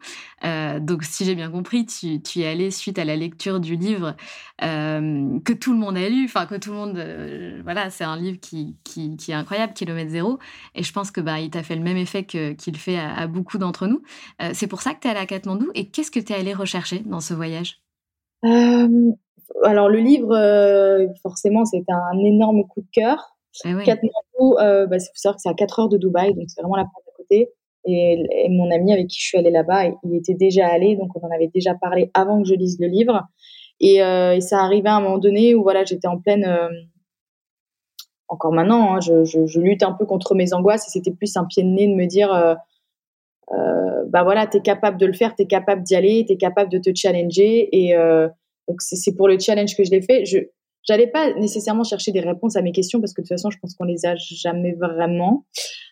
donc si j'ai bien compris, tu, y es allé suite à la lecture du livre que tout le monde a lu, enfin que tout le monde, voilà, c'est un livre qui, qui, est incroyable, Kilomètre Zéro, et je pense que bah, il t'a fait le même effet qu'il fait à, à, beaucoup d'entre nous. c'est pour ça que tu es allé à Katmandou, et qu'est-ce que tu es allé rechercher dans ce voyage? Euh, alors le livre, euh, forcément, c'était un énorme coup de cœur. Ah oui. euh, bah, que c'est à 4 heures de Dubaï, donc c'est vraiment la porte à côté. Et, mon ami avec qui je suis allée là-bas, il était déjà allé, donc on en avait déjà parlé avant que je lise le livre. Et, euh, et ça arrivait à un moment donné où voilà, j'étais en pleine. Euh, encore maintenant, hein, je, je, je, lutte un peu contre mes angoisses et c'était plus un pied de nez de me dire euh, bah voilà, tu es capable de le faire, tu es capable d'y aller, tu es capable de te challenger. Et euh, donc, c'est pour le challenge que je l'ai fait. Je, j'allais pas nécessairement chercher des réponses à mes questions parce que de toute façon, je pense qu'on les a jamais vraiment.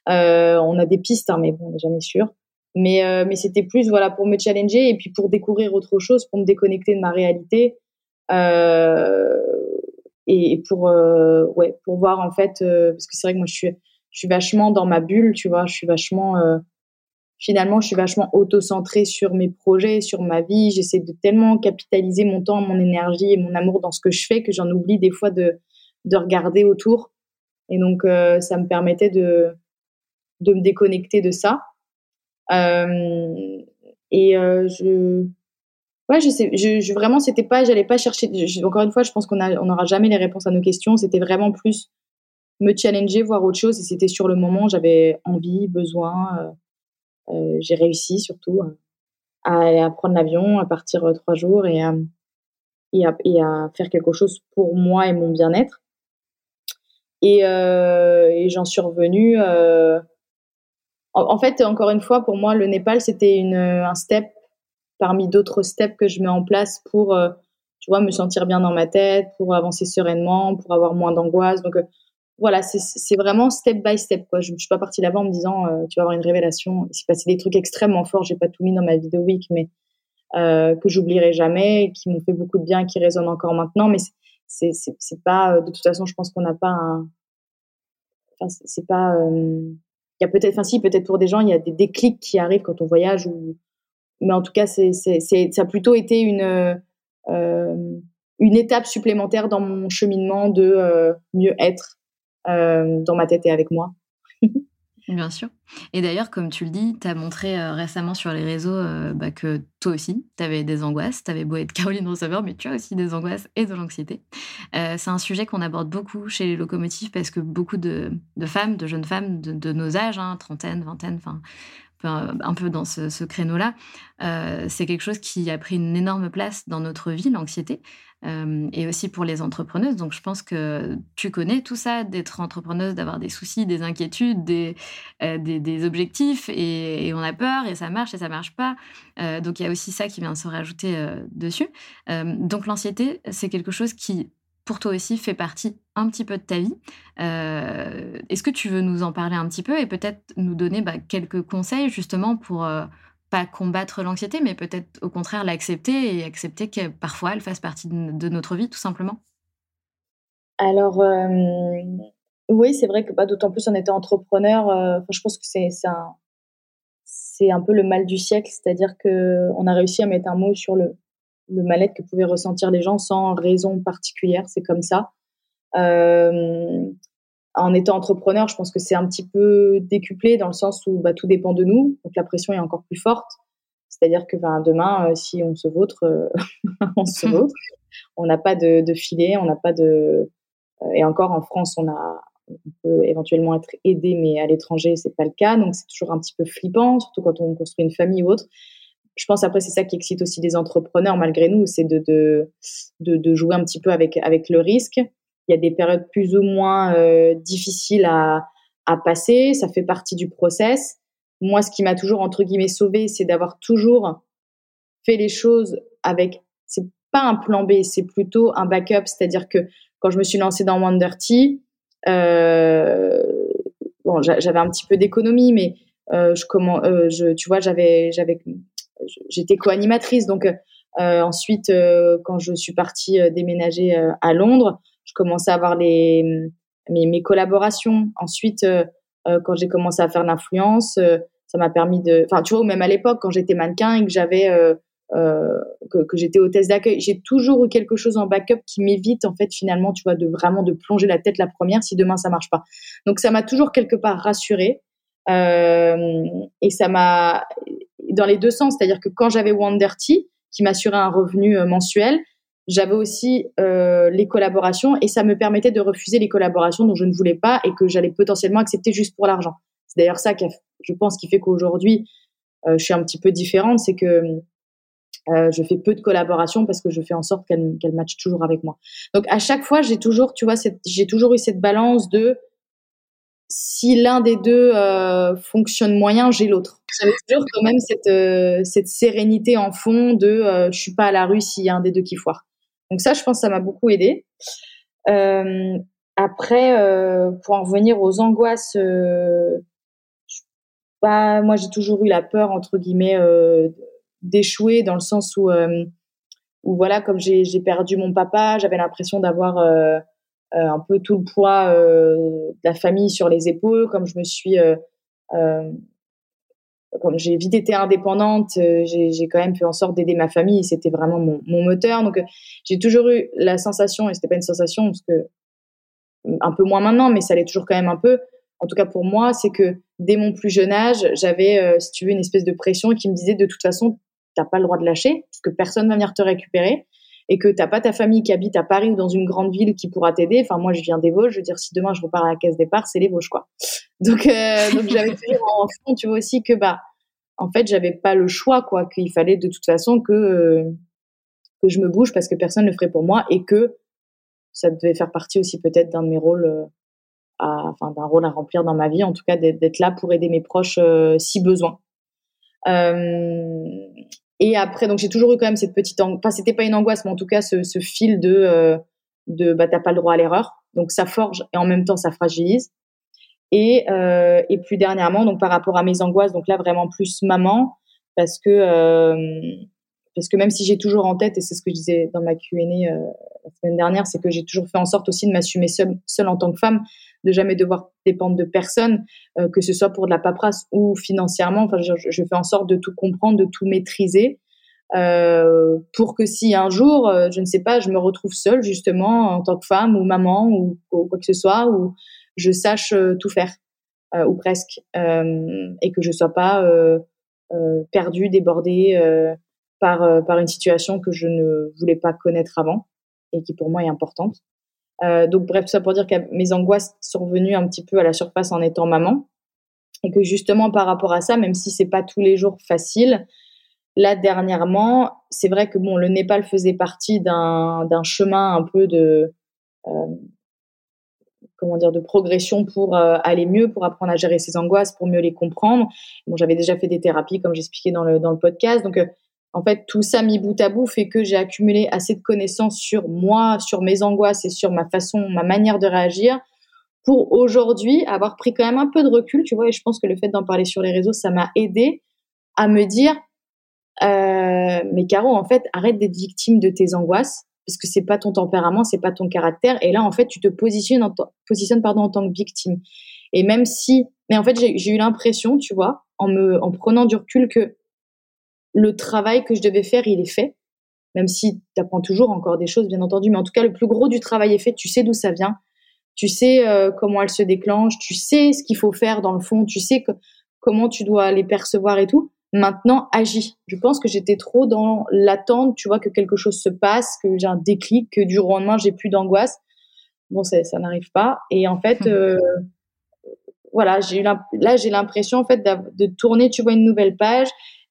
Euh, on a des pistes, hein, mais bon, on n'est jamais sûr. Mais, euh, mais c'était plus voilà pour me challenger et puis pour découvrir autre chose, pour me déconnecter de ma réalité euh, et, pour euh, ouais pour voir en fait parce que c'est vrai que moi je suis je suis vachement dans ma bulle, tu vois, je suis vachement finalement, je suis vachement auto-centrée sur mes projets, sur ma vie. J'essaie de tellement capitaliser mon temps, mon énergie et mon amour dans ce que je fais que j'en oublie des fois de, de regarder autour. Et donc, euh, ça me permettait de, de me déconnecter de ça. Euh, et euh, je, ouais, je sais, je, vraiment, c'était pas, j'allais pas chercher. encore une fois, je pense qu'on a, on n'aura jamais les réponses à nos questions. C'était vraiment plus me challenger, voir autre chose. Et c'était sur le moment, j'avais envie, besoin. Euh, euh, j'ai réussi surtout à, à prendre l'avion, à partir euh, trois jours et à, et, à, faire quelque chose pour moi et mon bien-être. Et, euh, j'en suis revenue. Euh, en, fait, encore une fois, pour moi, le Népal, c'était un step parmi d'autres steps que je mets en place pour, euh, tu vois, me sentir bien dans ma tête, pour avancer sereinement, pour avoir moins d'angoisse. Donc, voilà, c'est vraiment step by step. Quoi. Je suis pas partie là-bas en me disant euh, tu vas avoir une révélation. Il s'est passé des trucs extrêmement forts. J'ai pas tout mis dans ma vidéo week, mais euh, que j'oublierai jamais, qui m'ont fait beaucoup de bien, qui résonnent encore maintenant. Mais c'est pas euh, de toute façon, je pense qu'on n'a pas un. Enfin, c'est pas. Il y a peut-être, enfin si, peut-être pour des gens, il y a des déclics qui arrivent quand on voyage ou. Mais en tout cas, c'est ça a plutôt été une une étape supplémentaire dans mon cheminement de mieux être dans ma tête et avec moi. Bien sûr. Et d'ailleurs, comme tu le dis, tu as montré euh, récemment sur les réseaux euh, bah, que toi aussi, tu avais des angoisses. Tu avais beau être [LAUGHS] Caroline Receveur, mais tu as aussi des angoisses et de l'anxiété. Euh, c'est un sujet qu'on aborde beaucoup chez les locomotives parce que beaucoup de, femmes, de jeunes femmes de, de nos âges, hein, trentaine, vingtaine, enfin, un peu dans ce, créneau-là, euh, c'est quelque chose qui a pris une énorme place dans notre vie, l'anxiété, euh, et aussi pour les entrepreneuses. Donc je pense que tu connais tout ça, d'être entrepreneuse, d'avoir des soucis, des inquiétudes, des, euh, des, objectifs, et, et, on a peur, et ça marche, et ça marche pas. Donc il y a aussi ça qui vient se rajouter dessus. donc l'anxiété, c'est quelque chose qui pour toi aussi fait partie un petit peu de ta vie. Euh, Est-ce que tu veux nous en parler un petit peu et peut-être nous donner bah, quelques conseils justement pour euh, pas combattre l'anxiété, mais peut-être au contraire l'accepter et accepter que parfois elle fasse partie de, notre vie tout simplement? Alors, oui, c'est vrai que bah, d'autant plus en étant entrepreneur, euh, je pense que c'est un, un peu le mal du siècle, c'est-à-dire qu'on a réussi à mettre un mot sur le, le mal-être que pouvaient ressentir les gens sans raison particulière. C'est comme ça. Euh, en étant entrepreneur, je pense que c'est un petit peu décuplé dans le sens où bah, tout dépend de nous, donc la pression est encore plus forte. C'est-à-dire que ben, demain, euh, si on se vautre, euh, [LAUGHS] on se [LAUGHS] vautre. On n'a pas de, de, filet, on n'a pas de. Et encore en France, on a, on peut éventuellement être aidé, mais à l'étranger, c'est pas le cas. Donc c'est toujours un petit peu flippant, surtout quand on construit une famille ou autre je pense après c'est ça qui excite aussi les entrepreneurs malgré nous, c'est de, de, de, de, jouer un petit peu avec, avec le risque. Il y a des périodes plus ou moins euh, difficiles à, à passer, ça fait partie du process. Moi, ce qui m'a toujours entre guillemets sauvé, c'est d'avoir toujours fait les choses avec. C'est pas un plan B, c'est plutôt un backup. C'est-à-dire que quand je me suis lancée dans Wonderty, euh, bon, j'avais un petit peu d'économie, mais euh, je comment, euh, je, tu vois, j'avais, j'avais j'étais co-animatrice. Donc euh, ensuite, euh, quand je suis partie euh, déménager à Londres, je commençais à avoir les, mes, mes collaborations. Ensuite, quand j'ai commencé à faire l'influence, ça m'a permis de. Enfin, tu vois, même à l'époque, quand j'étais mannequin et que j'avais euh, que, j'étais hôtesse d'accueil. J'ai toujours eu quelque chose en backup qui m'évite en fait finalement, tu vois, de vraiment de plonger la tête la première si demain ça marche pas. Donc ça m'a toujours quelque part rassurée et ça m'a dans les deux sens. C'est-à-dire que quand j'avais Wonderty, qui m'assurait un revenu euh, mensuel, j'avais aussi euh, les collaborations et ça me permettait de refuser les collaborations dont je ne voulais pas et que j'allais potentiellement accepter juste pour l'argent. C'est d'ailleurs ça qui, je pense, qui fait qu'aujourd'hui, euh, je suis un petit peu différente, c'est que je fais peu de collaborations parce que je fais en sorte qu'elles qu matchent toujours avec moi. Donc à chaque fois, j'ai toujours, tu vois, j'ai toujours eu cette balance de si l'un des deux fonctionne moyen, j'ai l'autre. J'avais toujours quand même cette, euh, cette sérénité en fond de euh, je suis pas à la rue s'il y a un des deux qui foire. Donc ça, je pense, ça m'a beaucoup aidé. après, pour en revenir aux angoisses, bah, moi j'ai toujours eu la peur entre guillemets d'échouer dans le sens où où voilà, comme j'ai perdu mon papa, j'avais l'impression d'avoir euh, euh, un peu tout le poids euh, de la famille sur les épaules, comme je me suis comme j'ai vite été indépendante, j'ai quand même fait en sorte d'aider ma famille. C'était vraiment mon, moteur. Donc, j'ai toujours eu la sensation, et c'était pas une sensation parce que un peu moins maintenant, mais ça allait toujours quand même un peu. En tout cas pour moi, c'est que dès mon plus jeune âge, j'avais, si tu veux, une espèce de pression qui me disait de toute façon, t'as pas le droit de lâcher, parce que personne va venir te récupérer, et que t'as pas ta famille qui habite à Paris ou dans une grande ville qui pourra t'aider. Enfin, moi, je viens des Vosges. Je veux dire, si demain je repars à la caisse départ, c'est les Vosges, quoi. Donc, euh, donc j'avais toujours en fond, tu vois aussi que bah, en fait, j'avais pas le choix, quoi. Qu'il fallait de toute façon que euh, que je me bouge parce que personne ne le ferait pour moi et que ça devait faire partie aussi peut-être d'un de mes rôles. Euh, à, enfin, d'un rôle à remplir dans ma vie, en tout cas d'être là pour aider mes proches si besoin. Et après, donc j'ai toujours eu quand même cette petite, enfin c'était pas une angoisse, mais en tout cas ce, ce fil de, euh, de bah t'as pas le droit à l'erreur. Donc ça forge et en même temps ça fragilise. Et, euh, et plus dernièrement, donc par rapport à mes angoisses, donc là vraiment plus maman, parce que euh, parce que même si j'ai toujours en tête, et c'est ce que je disais dans ma Q&A euh, la semaine dernière, c'est que j'ai toujours fait en sorte aussi de m'assumer seule, en tant que femme, de jamais devoir dépendre de personne, euh, que ce soit pour de la paperasse ou financièrement. Enfin, je, fais en sorte de tout comprendre, de tout maîtriser, euh, pour que si un jour, euh, je ne sais pas, je me retrouve seule justement en tant que femme ou maman ou, quoi que ce soit, ou je sache tout faire ou presque, et que je sois pas perdue, débordée par par une situation que je ne voulais pas connaître avant et qui pour moi est importante. Euh, donc bref, tout ça pour dire que mes angoisses sont venues un petit peu à la surface en étant maman et que justement par rapport à ça, même si c'est pas tous les jours facile, là dernièrement, c'est vrai que bon, le Népal faisait partie d'un chemin un peu de euh, comment dire de progression pour euh, aller mieux, pour apprendre à gérer ses angoisses, pour mieux les comprendre. Bon, j'avais déjà fait des thérapies comme j'expliquais dans le dans le podcast, donc en fait, tout ça mis bout à bout fait que j'ai accumulé assez de connaissances sur moi, sur mes angoisses et sur ma façon, ma manière de réagir pour aujourd'hui avoir pris quand même un peu de recul, tu vois. Et je pense que le fait d'en parler sur les réseaux, ça m'a aidé à me dire, euh, mais Caro, en fait, arrête d'être victime de tes angoisses parce que c'est pas ton tempérament, c'est pas ton caractère. Et là, en fait, tu te positionnes en, pardon en tant que victime. Et même si, mais en fait, j'ai eu l'impression, tu vois, en me, en prenant du recul que le travail que je devais faire, il est fait. Même si tu apprends toujours encore des choses, bien entendu. Mais en tout cas, le plus gros du travail est fait. Tu sais d'où ça vient. Tu sais euh, comment elle se déclenche. Tu sais ce qu'il faut faire dans le fond. Tu sais comment tu dois les percevoir et tout. Maintenant, agis. Je pense que j'étais trop dans l'attente, tu vois, que quelque chose se passe, que j'ai un déclic, que du jour au lendemain, j'ai plus d'angoisse. Bon, ça, ça n'arrive pas. Et en fait, euh, voilà, j'ai eu là, j'ai l'impression, en fait, de tourner, tu vois, une nouvelle page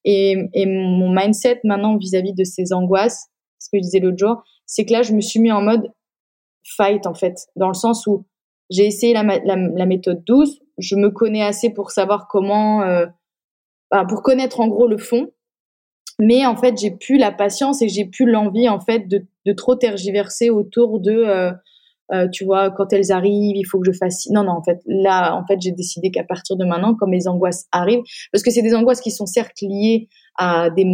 et, mon mindset maintenant vis-à-vis de ces angoisses, ce que je disais l'autre jour, c'est que là, je me suis mis en mode fight, en fait, dans le sens où j'ai essayé la, méthode douce, je me connais assez pour savoir comment, euh, bah, pour connaître en gros le fond, mais en fait, j'ai plus la patience et j'ai plus l'envie, en fait, de, de trop tergiverser autour de... Euh, euh, tu vois, quand elles arrivent, il faut que je fasse. Non, non, en fait, là, en fait, j'ai décidé qu'à partir de maintenant, quand mes angoisses arrivent, parce que c'est des angoisses qui sont certes liées à des,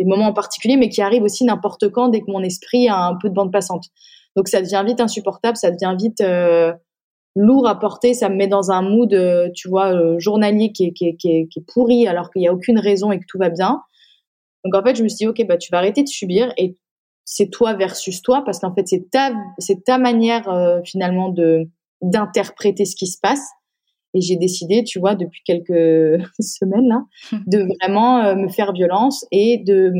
moments en particulier, mais qui arrivent aussi n'importe quand dès que mon esprit a un peu de bande passante. Donc ça devient vite insupportable, ça devient vite euh, lourd à porter, ça me met dans un mood, euh, tu vois, journalier qui est pourri alors qu'il n'y a aucune raison et que tout va bien. Donc en fait, je me suis dit, ok, bah tu vas arrêter de subir et c'est toi versus toi parce qu'en fait c'est ta c'est ta manière euh, finalement de d'interpréter ce qui se passe. Et j'ai décidé tu vois depuis quelques [LAUGHS] semaines là [LAUGHS] de vraiment euh, me faire violence et de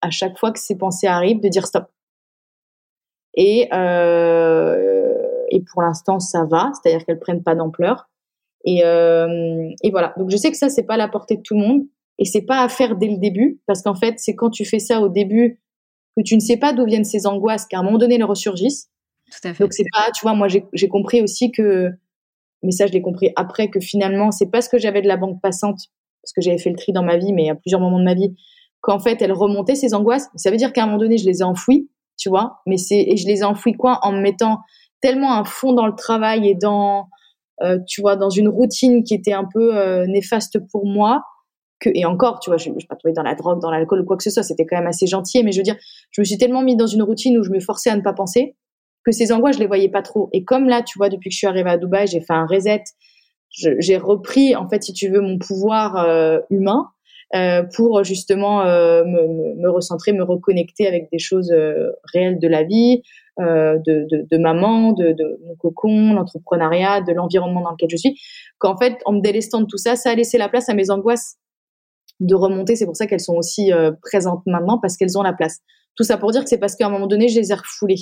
à chaque fois que ces pensées arrivent de dire stop. Et euh, et pour l'instant ça va c'est-à-dire qu'elles prennent pas d'ampleur. Et et voilà. Donc je sais que ça c'est pas à la portée de tout le monde. Et c'est pas à faire dès le début parce qu'en fait c'est quand tu fais ça au début que tu ne sais pas d'où viennent ces angoisses, qu'à un moment donné, elles ressurgissent. Tout à fait. Donc c'est pas, tu vois, moi j'ai compris aussi que, mais ça je l'ai compris après, que finalement c'est parce que j'avais de la banque passante, parce que j'avais fait le tri dans ma vie, mais à plusieurs moments de ma vie, qu'en fait elles remontaient ces angoisses. Ça veut dire qu'à un moment donné je les ai enfouies. tu vois. Mais c'est et je les ai enfouis quoi? En me mettant tellement un fond dans le travail et dans euh, tu vois dans une routine qui était un peu euh, néfaste pour moi et encore tu vois je, ne suis pas tombée dans la drogue dans l'alcool ou quoi que ce soit c'était quand même assez gentil mais je veux dire je me suis tellement mis dans une routine où je me forçais à ne pas penser que ces angoisses je les voyais pas trop et comme là tu vois depuis que je suis arrivée à Dubaï j'ai fait un reset j'ai repris en fait si tu veux mon pouvoir euh, humain euh, pour justement euh, me, recentrer, me reconnecter avec des choses réelles de la vie, de, maman, de mon cocon, l'entrepreneuriat, de l'environnement dans lequel je suis. Qu'en fait, en me délestant de tout ça, ça a laissé la place à mes angoisses de remonter. C'est pour ça qu'elles sont aussi présentes maintenant parce qu'elles ont la place. Tout ça pour dire que c'est parce qu'à un moment donné, je les ai refoulées.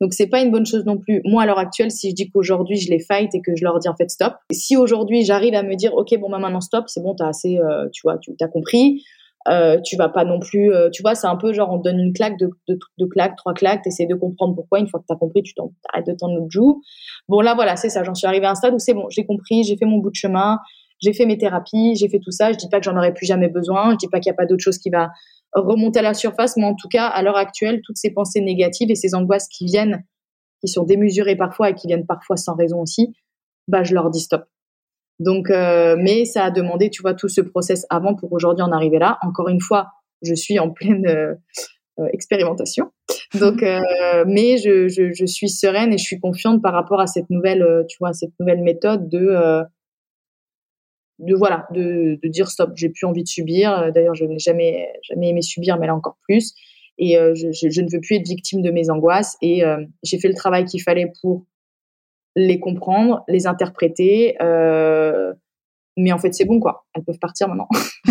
Donc c'est pas une bonne chose non plus. Moi à l'heure actuelle, si je dis qu'aujourd'hui je les fight et que je leur dis en fait stop, si aujourd'hui j'arrive à me dire ok bon bah maintenant stop, c'est bon t'as assez, euh, tu vois, tu t'as compris, euh, tu vas pas non plus, euh, tu vois, c'est un peu genre on te donne une claque, de, de, claques, trois claques, t'essaies de comprendre pourquoi. Une fois que t'as compris, tu t'arrêtes de t'en autre joue. Bon là voilà, c'est ça. J'en suis arrivée à un stade où c'est bon, j'ai compris, j'ai fait mon bout de chemin, j'ai fait mes thérapies, j'ai fait tout ça. Je dis pas que j'en aurais plus jamais besoin, je dis pas qu'il y a pas d'autre chose qui va remonter à la surface, mais en tout cas à l'heure actuelle, toutes ces pensées négatives et ces angoisses qui viennent qui sont démesurés parfois et qui viennent parfois sans raison aussi, bah je leur dis stop. Donc, euh, mais ça a demandé, tu vois, tout ce process avant pour aujourd'hui en arriver là. Encore une fois, je suis en pleine euh, euh, expérimentation. Donc, mais je, je, je, suis sereine et je suis confiante par rapport à cette nouvelle, tu vois, cette nouvelle méthode de de voilà, de, de dire stop. J'ai plus envie de subir. D'ailleurs, je n'ai jamais jamais aimé subir, mais là encore plus et euh, je, je, je, ne veux plus être victime de mes angoisses et euh, j'ai fait le travail qu'il fallait pour les comprendre, les interpréter, euh, mais en fait c'est bon quoi elles peuvent partir maintenant [LAUGHS]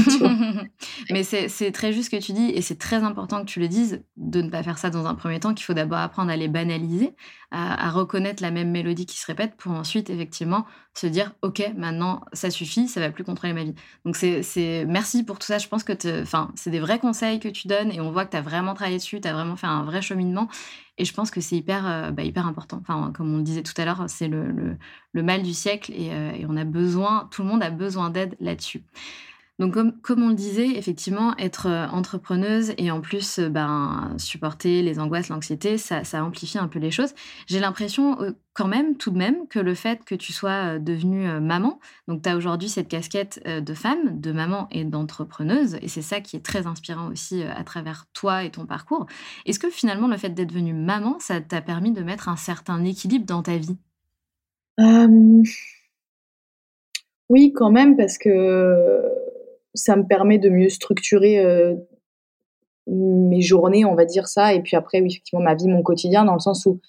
mais c'est très juste ce que tu dis et c'est très important que tu le dises de ne pas faire ça dans un premier temps qu'il faut d'abord apprendre à les banaliser à, reconnaître la même mélodie qui se répète pour ensuite effectivement se dire ok maintenant ça suffit ça va plus contrôler ma vie donc c'est merci pour tout ça je pense que c'est des vrais conseils que tu donnes et on voit que tu as vraiment travaillé dessus tu as vraiment fait un vrai cheminement et je pense que c'est hyper, euh, bah, hyper important. Enfin, comme on le disait tout à l'heure, c'est le, le, mal du siècle et, euh, et, on a besoin, tout le monde a besoin d'aide là-dessus. Donc, comme, comme, on le disait, effectivement, être euh, entrepreneuse et en plus euh, ben, supporter les angoisses, l'anxiété, ça, ça, amplifie un peu les choses. J'ai l'impression euh, quand même, tout de même, que le fait que tu sois devenue maman, donc tu as aujourd'hui cette casquette de femme, de maman et d'entrepreneuse, et c'est ça qui est très inspirant aussi à travers toi et ton parcours. Est-ce que finalement, le fait d'être devenue maman, ça t'a permis de mettre un certain équilibre dans ta vie? Oui, quand même, parce que ça me permet de mieux structurer euh, mes journées, on va dire ça, et puis après, oui, effectivement, ma vie, mon quotidien, dans le sens où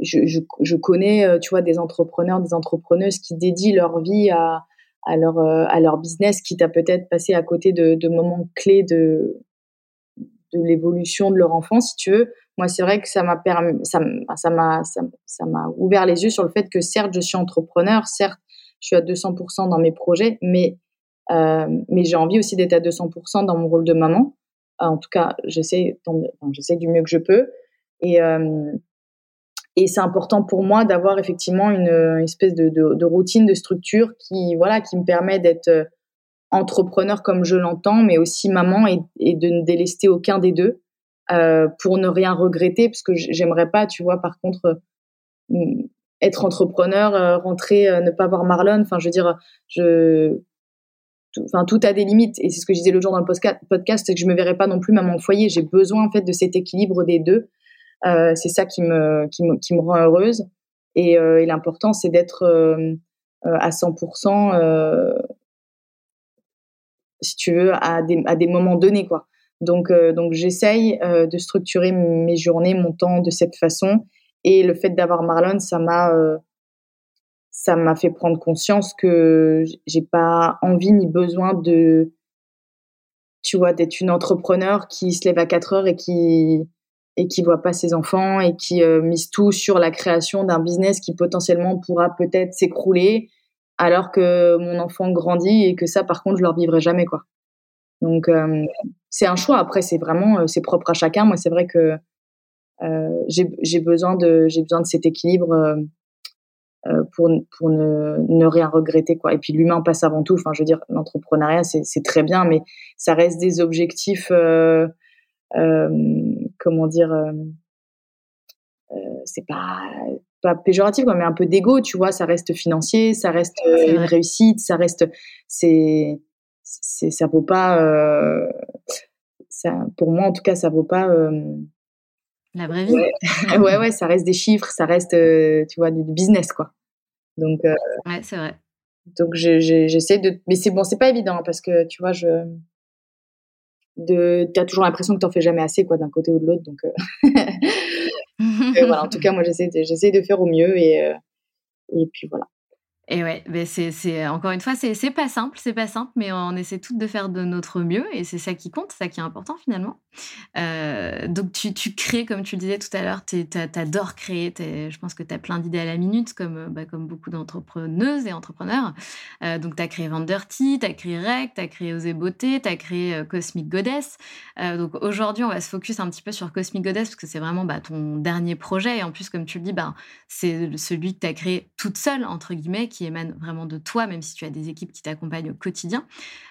je, je, connais, euh, tu vois, des entrepreneurs, des entrepreneuses qui dédient leur vie à, leur, euh, à leur business, quitte à peut-être passer à côté de, moments clés de, de l'évolution de leur enfant, si tu veux. Moi, c'est vrai que ça m'a permis, ça, ça m'a, ça m'a ouvert les yeux sur le fait que certes, je suis entrepreneur, certes, je suis à 200% dans mes projets, mais mais j'ai envie aussi d'être à 200% dans mon rôle de maman. Euh, en tout cas, j'essaie, j'essaie du mieux que je peux. Et, euh, et c'est important pour moi d'avoir effectivement une, une espèce de, de, de, routine, de structure qui, voilà, qui me permet d'être entrepreneur comme je l'entends, mais aussi maman et, et, de ne délester aucun des deux euh, pour ne rien regretter, parce que j'aimerais pas, tu vois, par contre, être entrepreneur, rentrer, ne pas voir Marlon. Enfin, je veux dire, je enfin tout a des limites. Et c'est ce que je disais le jour dans le podcast c'est que je me verrais pas non plus maman au foyer. J'ai besoin en fait de cet équilibre des deux. Euh, c'est ça qui me, qui me qui me rend heureuse. Et, euh, l'important c'est d'être euh, euh à 100% euh, si tu veux à des à des moments donnés quoi. Donc donc j'essaye de structurer mes journées mon temps de cette façon. Et le fait d'avoir Marlon ça m'a ça m'a fait prendre conscience que j'ai pas envie ni besoin de tu vois d'être une entrepreneur qui se lève à 4 heures et qui et qui voit pas ses enfants et qui euh, mise tout sur la création d'un business qui potentiellement pourra peut-être s'écrouler alors que mon enfant grandit et que ça par contre je leur vivrai jamais quoi. Donc euh, c'est un choix après c'est vraiment euh, c'est propre à chacun moi c'est vrai que j'ai besoin de j'ai besoin de cet équilibre euh, pour, pour ne, ne, rien regretter quoi. Et puis l'humain passe avant tout. Enfin je veux dire l'entrepreneuriat c'est très bien mais ça reste des objectifs euh, comment dire, c'est pas pas péjoratif mais un peu d'ego, tu vois, ça reste financier, ça reste une réussite, ça reste c'est c'est ça vaut pas ça pour moi en tout cas ça vaut pas la vraie vie. [LAUGHS] Ouais. ouais, ça reste des chiffres, ça reste, tu vois, du, business, quoi. Donc, ouais, c'est vrai. Donc, j'essaie de. Mais c'est bon, c'est pas évident parce que, tu vois, je. De... Tu as toujours l'impression que tu n'en fais jamais assez, quoi, d'un côté ou de l'autre. Donc, [LAUGHS] voilà, en tout cas, [LAUGHS] moi, j'essaie de, de faire au mieux et, et puis voilà. Et ouais, c'est encore une fois, c'est pas simple, c'est pas simple, mais on essaie toutes de faire de notre mieux et c'est ça qui compte, c'est ça qui est important finalement. Euh, donc tu, crées, comme tu le disais tout à l'heure, tu adores créer, je pense que tu as plein d'idées à la minute, comme, bah, comme beaucoup d'entrepreneuses et entrepreneurs. Euh, donc tu as créé Vanderty, tu as créé Rec, tu as créé Osé Beauté, tu as créé euh, Cosmic Goddess. donc aujourd'hui, on va se focus un petit peu sur Cosmic Goddess parce que c'est vraiment bah, ton dernier projet et en plus, comme tu le dis, bah, c'est celui que tu as créé toute seule, entre guillemets qui émane vraiment de toi, même si tu as des équipes qui t'accompagnent au quotidien.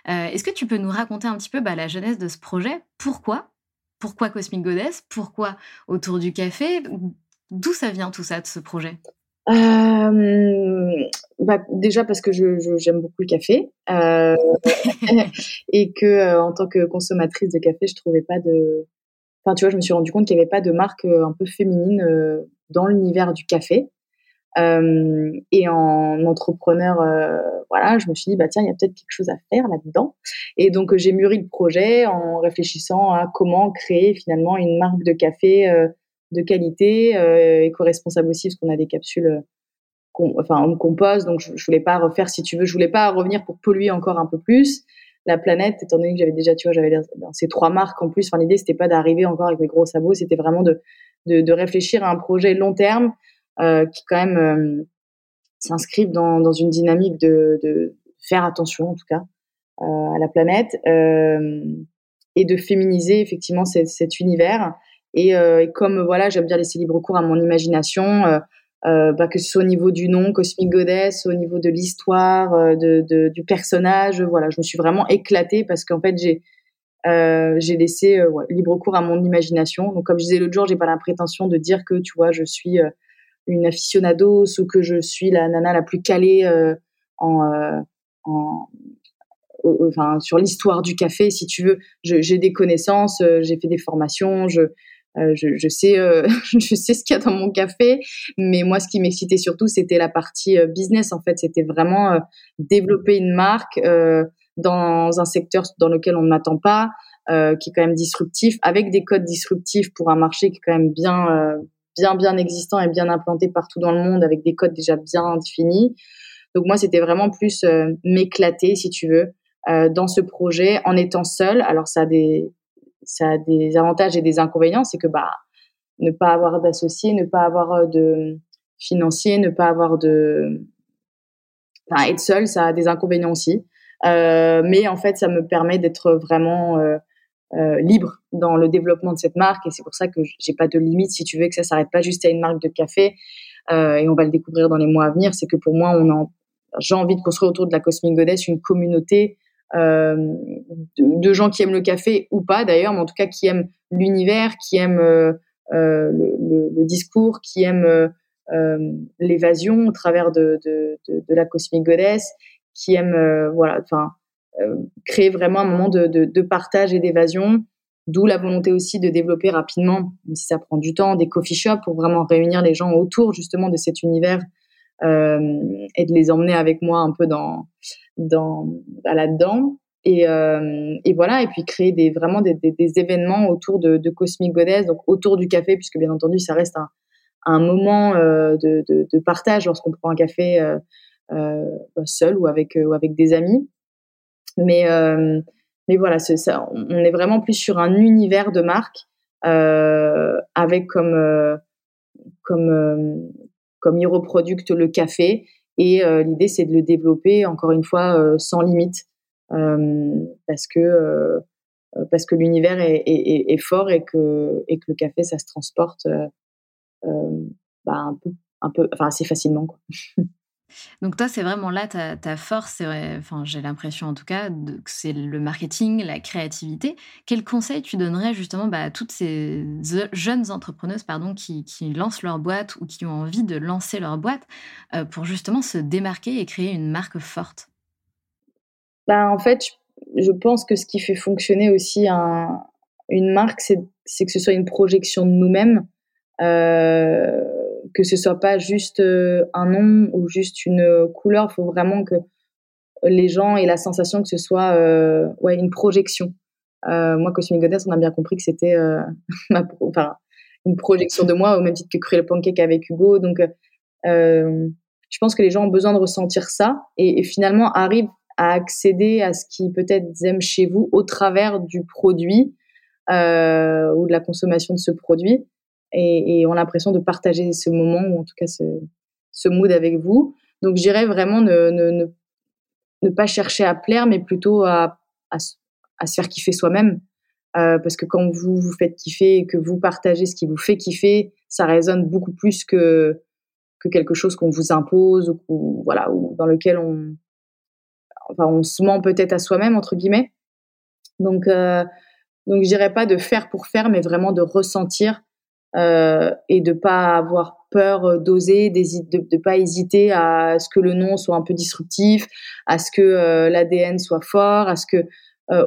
Euh, est-ce que tu peux nous raconter un petit peu la genèse de ce projet? Pourquoi? Pourquoi Cosmic Goddess Pourquoi autour du café D'où ça vient tout ça, de ce projet? Euh, bah, déjà parce que j'aime beaucoup le café euh, [LAUGHS] et que en tant que consommatrice de café, je trouvais pas de. Enfin, tu vois, je me suis rendu compte qu'il n'y avait pas de marque un peu féminine dans l'univers du café. Euh, et en entrepreneur, euh, voilà, je me suis dit bah tiens, il y a peut-être quelque chose à faire là-dedans. Et donc j'ai mûri le projet en réfléchissant à comment créer finalement une marque de café euh, de qualité, éco-responsable aussi, parce qu'on a des capsules enfin on compose. Donc je, je, voulais pas refaire si tu veux. Je voulais pas revenir pour polluer encore un peu plus. La planète étant donné que j'avais déjà tu vois j'avais ces trois marques en plus enfin l'idée c'était pas d'arriver encore avec mes gros sabots. C'était vraiment de, de, de réfléchir à un projet long terme euh, qui quand même euh, s'inscrivent dans, dans, une dynamique de, de, faire attention en tout cas euh, à la planète et de féminiser effectivement cet, univers. Et, comme voilà, j'aime bien laisser libre cours à mon imagination, euh, bah, que ce soit au niveau du nom, Cosmic Goddess, au niveau de l'histoire, euh, de, du personnage. Voilà, je me suis vraiment éclatée parce qu'en fait, j'ai euh, j'ai laissé libre cours à mon imagination. Donc, comme je disais l'autre jour, j'ai pas la prétention de dire que, tu vois, je suis une aficionado ou que je suis la nana la plus calée euh, en, euh, en enfin, sur l'histoire du café, si tu veux. J'ai des connaissances, euh, j'ai fait des formations, je, je, je, sais, [LAUGHS] je sais ce qu'il y a dans mon café, mais moi, ce qui m'excitait surtout, c'était la partie business. En fait, c'était vraiment développer une marque dans un secteur dans lequel on ne m'attend pas, qui est quand même disruptif, avec des codes disruptifs pour un marché qui est quand même bien bien bien existant et bien implanté partout dans le monde avec des codes déjà bien définis. Donc moi, c'était vraiment plus euh, m'éclater, si tu veux, euh, dans ce projet en étant seule. Alors ça a des ça a des avantages et des inconvénients, c'est que bah ne pas avoir d'associés, ne pas avoir euh, de financier, ne pas avoir de enfin, être seule, ça a des inconvénients aussi. Euh, mais en fait, ça me permet d'être vraiment euh, libre dans le développement de cette marque. Et c'est pour ça que j'ai pas de limite. Si tu veux que ça s'arrête pas juste à une marque de café euh, et on va le découvrir dans les mois à venir c'est que pour moi on j'ai envie de construire autour de la Cosmic Goddess une communauté euh, de, gens qui aiment le café ou pas d'ailleurs mais en tout cas qui aiment l'univers qui aiment le, discours qui aiment l'évasion au travers de, de, la Cosmic Goddess qui aiment voilà enfin créer vraiment un moment de, de, de partage et d'évasion. D'où la volonté aussi de développer rapidement, même si ça prend du temps, des coffee shops pour vraiment réunir les gens autour justement de cet univers euh, et de les emmener avec moi un peu dans, dans bah, là-dedans. Et, euh, et, voilà, et puis créer des, vraiment des, des, des événements autour de, de, Cosmic Goddess, donc autour du café, puisque bien entendu, ça reste un, un moment euh, de, de, de, partage lorsqu'on prend un café euh, euh seul ou avec, ou avec des amis. Mais, euh, mais voilà, ça, on est vraiment plus sur un univers de marque euh, avec comme, euh, comme, comme Hero Product le café. Et l'idée, c'est de le développer, encore une fois, sans limite. parce que parce que l'univers est, est, est, fort et que, et que le café, ça se transporte euh, bah, un peu, un peu, enfin assez facilement. Quoi. [LAUGHS] Donc toi, c'est vraiment là ta, force, enfin, j'ai l'impression en tout cas que c'est le marketing, la créativité. Quel conseil tu donnerais justement bah, à toutes ces jeunes entrepreneuses pardon, qui, lancent leur boîte ou qui ont envie de lancer leur boîte euh, pour justement se démarquer et créer une marque forte? Bah, En fait, je, pense que ce qui fait fonctionner aussi un, une marque, c'est que ce soit une projection de nous-mêmes. Euh, que ce soit pas juste euh, un nom ou juste une euh, couleur. Faut vraiment que les gens aient la sensation que ce soit euh, ouais, une projection. Euh, moi, Cosmic Goddess, on a bien compris que c'était euh, [LAUGHS] enfin, une projection de moi, au même titre que Cruel Pancake avec Hugo. Donc, je pense que les gens ont besoin de ressentir ça et, finalement arrivent à accéder à ce qu'ils peut-être aiment chez vous au travers du produit euh, ou de la consommation de ce produit et, et ont l'impression de partager ce moment ou en tout cas ce, mood avec vous. Donc, je dirais vraiment ne, pas chercher à plaire, mais plutôt à, se faire kiffer soi-même. Euh, parce que quand vous vous faites kiffer et que vous partagez ce qui vous fait kiffer, ça résonne beaucoup plus que que quelque chose qu'on vous impose ou voilà ou dans lequel on enfin on se ment peut-être à soi-même entre guillemets. Donc euh, donc je dirais pas de faire pour faire, mais vraiment de ressentir euh, et de pas avoir peur euh, d'oser, de ne pas hésiter à ce que le nom soit un peu disruptif, à ce que euh, l'ADN soit fort, à ce que,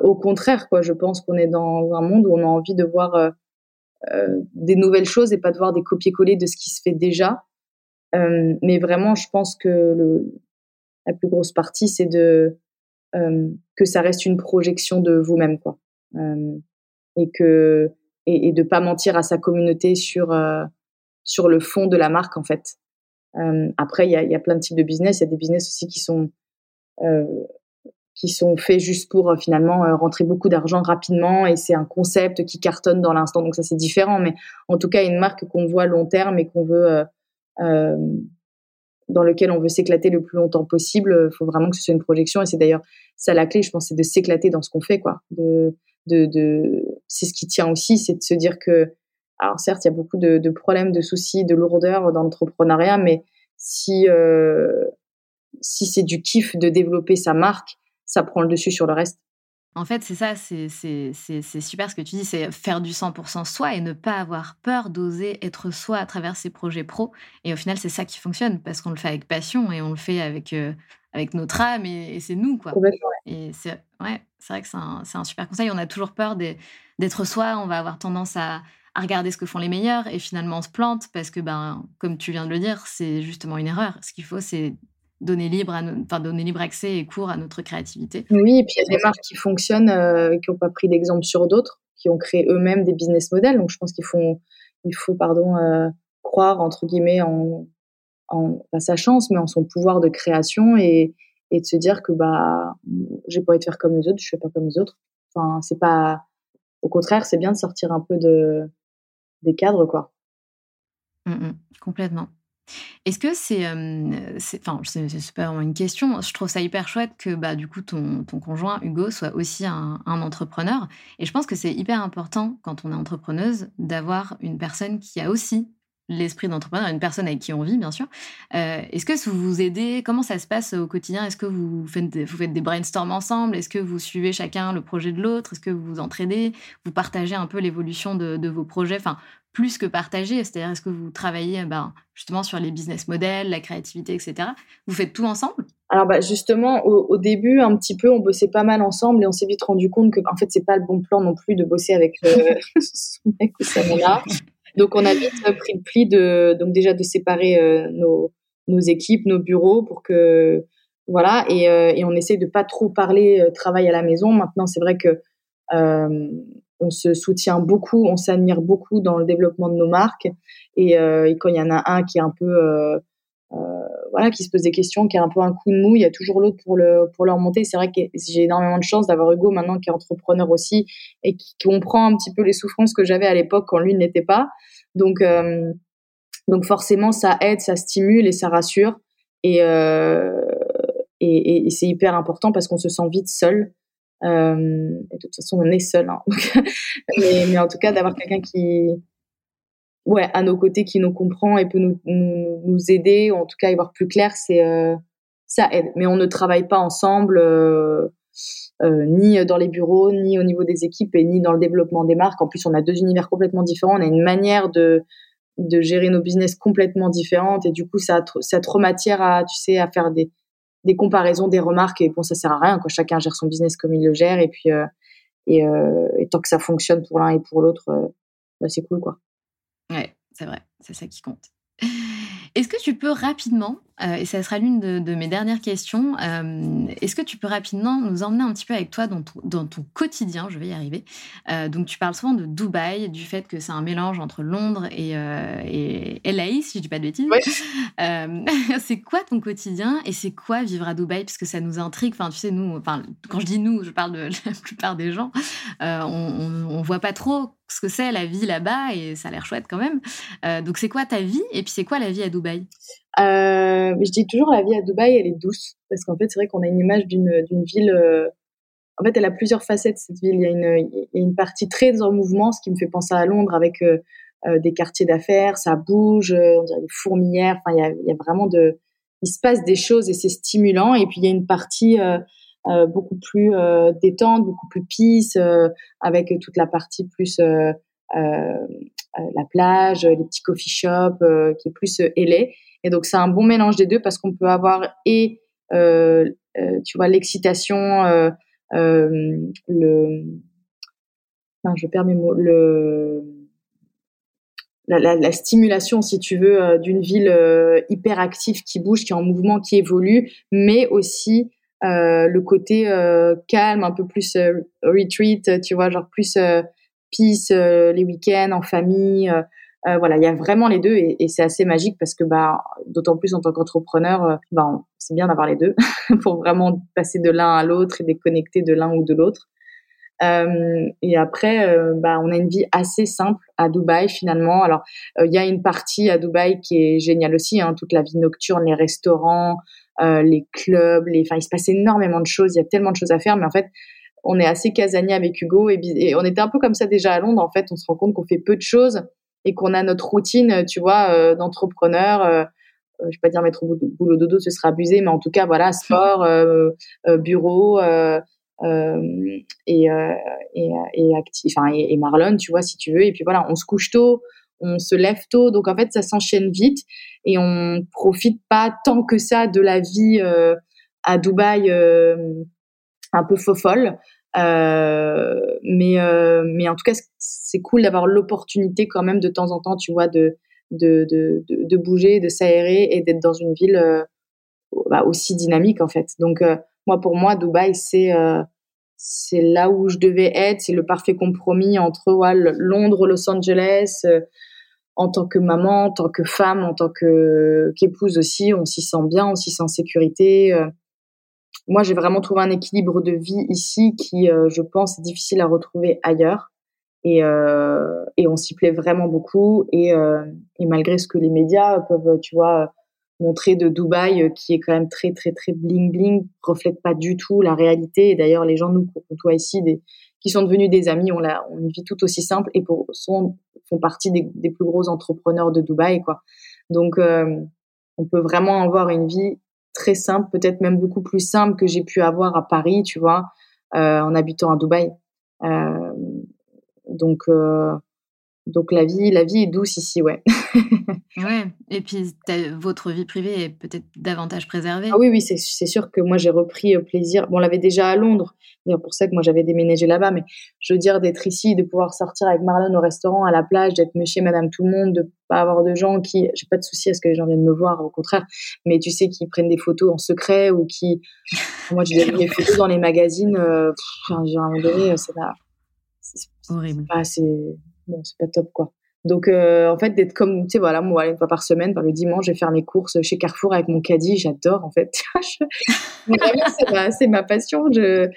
au contraire, quoi, je pense qu'on est dans un monde où on a envie de voir des nouvelles choses et pas de voir des copier-coller de ce qui se fait déjà. mais vraiment, je pense que la plus grosse partie, c'est de que ça reste une projection de vous-même, quoi, et que et, et de pas mentir à sa communauté sur euh, sur le fond de la marque en fait. Euh, après, il y a, y a, plein de types de business. Il y a des business aussi qui sont euh, qui sont faits juste pour euh, finalement euh, rentrer beaucoup d'argent rapidement et c'est un concept qui cartonne dans l'instant. Donc ça c'est différent, mais en tout cas une marque qu'on voit long terme et qu'on veut euh, dans lequel on veut s'éclater le plus longtemps possible. Il faut vraiment que ce soit une projection et c'est d'ailleurs ça la clé, je pense, c'est de s'éclater dans ce qu'on fait, quoi, de de, de c'est ce qui tient aussi, c'est de se dire que, alors certes, il y a beaucoup de, problèmes, de soucis, de lourdeurs dans l'entrepreneuriat, mais si euh, si c'est du kiff de développer sa marque, ça prend le dessus sur le reste. En fait, c'est ça, c'est super ce que tu dis, c'est faire du 100% soi et ne pas avoir peur d'oser être soi à travers ses projets pro. Et au final, c'est ça qui fonctionne parce qu'on le fait avec passion et on le fait avec, euh, avec notre âme et, et c'est nous, quoi. Et c'est ouais, vrai que c'est un, un, super conseil. On a toujours peur d'être soi, on va avoir tendance à, à, regarder ce que font les meilleurs et finalement on se plante parce que, ben, comme tu viens de le dire, c'est justement une erreur. Ce qu'il faut, c'est donner libre, à enfin, donner libre accès et cours à notre créativité. Oui, et puis il y a des marques qui fonctionnent, euh, qui n'ont pas pris d'exemple sur d'autres, qui ont créé eux-mêmes des business models. Donc je pense qu'il faut, il faut pardon, euh, croire, entre guillemets, en, en pas sa chance, mais en son pouvoir de création et, et de se dire que bah j'ai pas envie de faire comme les autres, je fais pas comme les autres. Enfin, c'est pas au contraire, c'est bien de sortir un peu de des cadres quoi. Mmh, mmh, complètement. Est-ce que c'est, enfin, c'est pas vraiment une question. Je trouve ça hyper chouette que, bah, du coup, ton, ton conjoint Hugo soit aussi un, entrepreneur. Et je pense que c'est hyper important quand on est entrepreneuse d'avoir une personne qui a aussi l'esprit d'entrepreneur, une personne avec qui on vit, bien sûr. Euh, Est-ce que vous vous aidez? Comment ça se passe au quotidien? Est-ce que vous faites, des, vous faites des brainstorms ensemble? Est-ce que vous suivez chacun le projet de l'autre? Est-ce que vous vous entraidez? Vous partagez un peu l'évolution de, de, vos projets? Enfin, plus que partager, c'est-à-dire est-ce que vous travaillez ben, justement sur les business models, la créativité, etc. Vous faites tout ensemble? Alors bah justement au, début un petit peu on bossait pas mal ensemble et on s'est vite rendu compte que en fait c'est pas le bon plan non plus de bosser avec euh, [LAUGHS] son mec ou sa donc on a vite pris le pli de donc déjà de séparer euh, nos, nos équipes, nos bureaux pour que voilà et, euh, et on essaie de pas trop parler euh, travail à la maison. Maintenant c'est vrai que euh, on se soutient beaucoup, on s'admire beaucoup dans le développement de nos marques et, euh, quand il y en a un qui est un peu voilà qui se pose des questions, qui a un peu un coup de mou, il y a toujours l'autre pour le pour le remonter. C'est vrai que j'ai énormément de chance d'avoir Hugo maintenant qui est entrepreneur aussi et qui comprend un petit peu les souffrances que j'avais à l'époque quand lui n'était pas. Donc, euh, donc forcément, ça aide, ça stimule et ça rassure. Et, euh, et, et, et c'est hyper important parce qu'on se sent vite seul. Euh, et de toute façon, on est seul. Hein. [LAUGHS] mais, en tout cas, d'avoir quelqu'un qui, ouais, à nos côtés, qui nous comprend et peut nous, nous, aider, ou en tout cas y voir plus clair, c'est euh, ça aide. Mais on ne travaille pas ensemble. ni dans les bureaux, ni au niveau des équipes, et ni dans le développement des marques. En plus, on a deux univers complètement différents. On a une manière de, de gérer nos business complètement différentes et du coup ça a, ça trop matière à tu sais à faire des, des comparaisons des remarques et bon ça sert à rien quoi. Chacun gère son business comme il le gère et puis euh, et, euh, et, tant que ça fonctionne pour l'un et pour l'autre euh, bah, c'est cool quoi. Ouais c'est vrai c'est ça qui compte est-ce que tu peux rapidement, euh, et ça sera l'une de, mes dernières questions, euh, est-ce que tu peux rapidement nous emmener un petit peu avec toi dans ton, dans ton quotidien Je vais y arriver. Euh, donc, tu parles souvent de Dubaï, du fait que c'est un mélange entre Londres et, et LA, si je dis pas de bêtises. [LAUGHS] c'est quoi ton quotidien et c'est quoi vivre à Dubaï? Parce que ça nous intrigue. Enfin, tu sais, nous, enfin, quand je dis nous, je parle de [LAUGHS] la plupart des gens. on, on, voit pas trop ce que c'est la vie là-bas et ça a l'air chouette quand même. Donc c'est quoi ta vie et puis c'est quoi la vie à Dubaï? Euh, Je dis toujours la vie à Dubaï elle est douce parce qu'en fait c'est vrai qu'on a une image d'une ville. Euh, en fait elle a plusieurs facettes cette ville. Il y a une, partie très en mouvement, ce qui me fait penser à Londres avec euh, des quartiers d'affaires, ça bouge, on dirait des fourmilières. Enfin il y a, vraiment de, il se passe des choses et c'est stimulant. Et puis il y a une partie beaucoup plus détente, beaucoup plus peace, avec toute la partie plus la plage, les petits coffee shops, qui est plus ailé. Et donc c'est un bon mélange des deux parce qu'on peut avoir et tu vois l'excitation, le, je perds mes mots, le la, la, la, stimulation, si tu veux, d'une ville hyper active qui bouge, qui est en mouvement, qui évolue, mais aussi euh, le côté euh, calme, un peu plus euh, retreat, tu vois, genre plus peace les week-ends en famille. voilà, il y a vraiment les deux et, c'est assez magique parce que bah d'autant plus en tant qu'entrepreneur, bah, c'est bien d'avoir les deux [LAUGHS] pour vraiment passer de l'un à l'autre et déconnecter de l'un ou de l'autre. Euh, et après, euh, bah, on a une vie assez simple à Dubaï finalement. Alors, il y a une partie à Dubaï qui est géniale aussi, hein, toute la vie nocturne, les restaurants, euh, les clubs, les, enfin, il se passe énormément de choses. Il y a tellement de choses à faire, mais en fait, on est assez casanier avec Hugo et, on était un peu comme ça déjà à Londres. En fait, on se rend compte qu'on fait peu de choses et qu'on a notre routine, tu vois, euh, d'entrepreneur. Euh, je vais pas dire mettre au boulot dodo, ce sera abusé, mais en tout cas, voilà, [LAUGHS] sport, euh, bureau. et et et, actif, enfin, et, et, Marlon, tu vois, si tu veux. Et puis voilà, on se couche tôt, on se lève tôt, donc en fait ça s'enchaîne vite et on profite pas tant que ça de la vie euh, à Dubaï euh, un peu fofolle. Euh, mais mais en tout cas c'est cool d'avoir l'opportunité quand même de temps en temps tu vois de de de, de, bouger de s'aérer et d'être dans une ville bah, aussi dynamique en fait donc moi pour moi Dubaï c'est c'est là où je devais être. C'est le parfait compromis entre Londres, Los Angeles. Euh, en tant que maman, en tant que femme, en tant que qu'épouse aussi, on s'y sent bien, on s'y sent en sécurité. Euh. moi, j'ai vraiment trouvé un équilibre de vie ici qui, euh, je pense, est difficile à retrouver ailleurs. Et, et on s'y plaît vraiment beaucoup. Et, et malgré ce que les médias peuvent, tu vois, montrer de Dubaï euh, qui est quand même très très très bling bling reflète pas du tout la réalité et d'ailleurs les gens nous qu'on côtoie ici des, qui sont devenus des amis ont la une vie tout aussi simple et pour sont font partie des, des plus gros entrepreneurs de Dubaï quoi donc euh, on peut vraiment avoir une vie très simple peut-être même beaucoup plus simple que j'ai pu avoir à Paris tu vois euh, en habitant à Dubaï euh, donc euh, donc la vie, la vie est douce ici, ouais. [LAUGHS] [LAUGHS] ouais. Et puis votre vie privée est peut-être davantage préservée. Ah oui, oui, c'est sûr que moi j'ai repris euh, plaisir. Bon, on l'avait déjà à Londres, c'est pour ça que moi j'avais déménagé là-bas. Mais je veux dire d'être ici, de pouvoir sortir avec Marlon au restaurant, à la plage, d'être Monsieur, Madame, tout le monde, de pas avoir de gens qui, j'ai pas de souci à ce que les gens viennent me voir, au contraire. Mais tu sais, qui prennent des photos en secret ou qui, [LAUGHS] moi j'ai mes photos dans les magazines. Euh, à un moment donné, euh, c'est pas, horrible. C'est bon, c'est pas top, quoi. Donc, euh, en fait, d'être comme, tu sais, voilà, moi, une fois par semaine, par le dimanche, je vais faire mes courses chez Carrefour avec mon caddie. J'adore, en fait. [LAUGHS] c'est ma, passion. Je,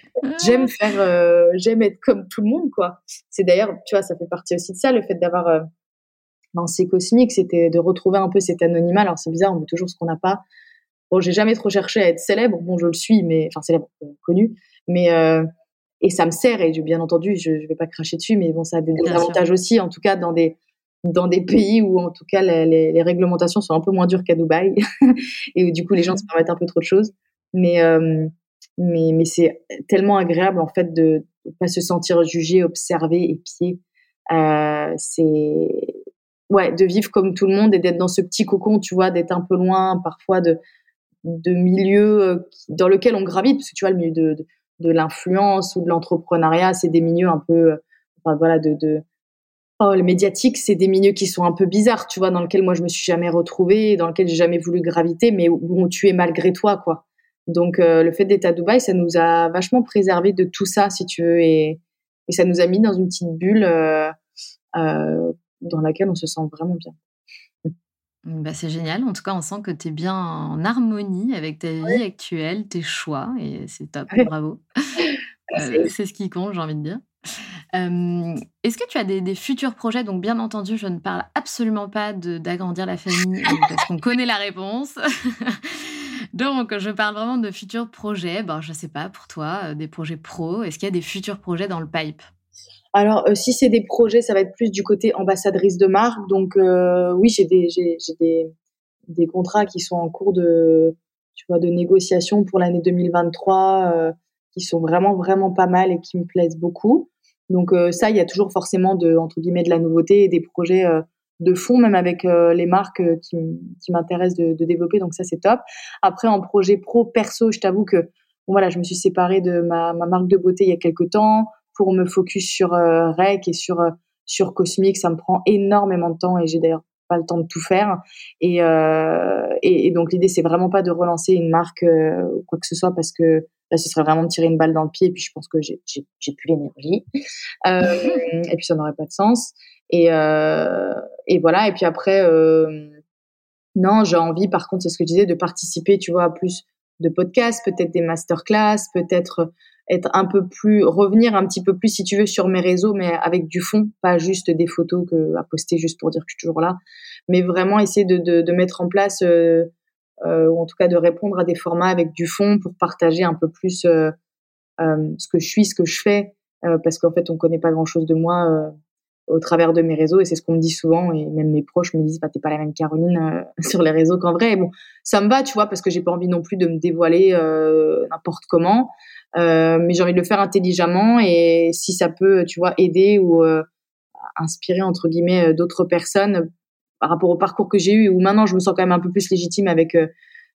j'aime faire, euh, j'aime être comme tout le monde, quoi. C'est d'ailleurs, tu vois, ça fait partie aussi de ça, le fait d'avoir euh, lancé Cosmique, c'était de retrouver un peu cet anonymat. Alors, c'est bizarre, on veut toujours ce qu'on n'a pas. Bon, j'ai jamais trop cherché à être célèbre. Bon, je le suis, mais, enfin, célèbre, connu. Mais, et ça me sert et bien entendu je, je vais pas cracher dessus mais bon ça a des, avantages aussi en tout cas dans des dans des pays où en tout cas les, les, réglementations sont un peu moins dures qu'à Dubaï [LAUGHS] et où du coup les gens se permettent un peu trop de choses. Mais mais mais c'est tellement agréable en fait de, de pas se sentir jugé, observé, épié. Euh, c'est ouais de vivre comme tout le monde et d'être dans ce petit cocon, tu vois, d'être un peu loin parfois de de milieux euh, dans lequel on gravite parce que tu vois le milieu de, de, de l'influence ou de l'entrepreneuriat, c'est des milieux un peu enfin, voilà de, de Oh, le médiatique, c'est des milieux qui sont un peu bizarres, tu vois, dans lequel moi je me suis jamais retrouvée, dans lequel j'ai jamais voulu graviter, mais où tu es malgré toi, quoi. Donc euh, le fait d'être à Dubaï, ça nous a vachement préservé de tout ça, si tu veux, et, et ça nous a mis dans une petite bulle euh, euh, dans laquelle on se sent vraiment bien. Bah, c'est génial. En tout cas, on sent que tu es bien en harmonie avec ta vie actuelle, tes choix, et c'est top. Bravo. [LAUGHS] c'est ce qui compte, j'ai envie de dire. Est-ce que tu as des, futurs projets? Donc, bien entendu, je ne parle absolument pas d'agrandir la famille parce qu'on connaît la réponse. [LAUGHS] Donc, je parle vraiment de futurs projets. Bon, je ne sais pas, pour toi, euh, des projets pro. Est-ce qu'il y a des futurs projets dans le pipe? Alors, euh, si c'est des projets, ça va être plus du côté ambassadrice de marque. Donc, euh, oui, j'ai des, des, des, contrats qui sont en cours de, tu vois, de négociation pour l'année 2023 qui sont vraiment, vraiment pas mal et qui me plaisent beaucoup. Donc euh, ça, il y a toujours forcément de entre guillemets de la nouveauté et des projets euh, de fond, même avec euh, les marques qui, qui m'intéressent de, de, développer. Donc ça, c'est top. Après, en projet pro perso, je t'avoue que bon, voilà, je me suis séparée de ma, ma, marque de beauté il y a quelques temps pour me focus sur Rec et sur sur Cosmic. Ça me prend énormément de temps et j'ai d'ailleurs pas le temps de tout faire. Et, euh, et, et donc l'idée, c'est vraiment pas de relancer une marque ou quoi que ce soit parce que Là, ce serait vraiment de tirer une balle dans le pied. Et puis, je pense que j'ai, j'ai, j'ai plus l'énergie. Euh, [LAUGHS] et puis, ça n'aurait pas de sens. Et, euh, et voilà. Et puis après, euh, non, j'ai envie, par contre, c'est ce que je disais, de participer, tu vois, à plus de podcasts, peut-être des masterclass, peut-être être un peu plus, revenir un petit peu plus, si tu veux, sur mes réseaux, mais avec du fond, pas juste des photos que, à poster juste pour dire que je suis toujours là, mais vraiment essayer de, de, mettre en place euh, euh, ou en tout cas de répondre à des formats avec du fond pour partager un peu plus euh, euh, ce que je suis, ce que je fais, parce qu'en fait on connaît pas grand chose de moi au travers de mes réseaux et c'est ce qu'on me dit souvent et même mes proches me disent bah t'es pas la même Caroline [LAUGHS] sur les réseaux qu'en vrai et bon ça me va tu vois parce que j'ai pas envie non plus de me dévoiler n'importe comment mais j'ai envie de le faire intelligemment et si ça peut tu vois aider ou inspirer entre guillemets d'autres personnes par rapport au parcours que j'ai eu, où maintenant je me sens quand même un peu plus légitime avec euh,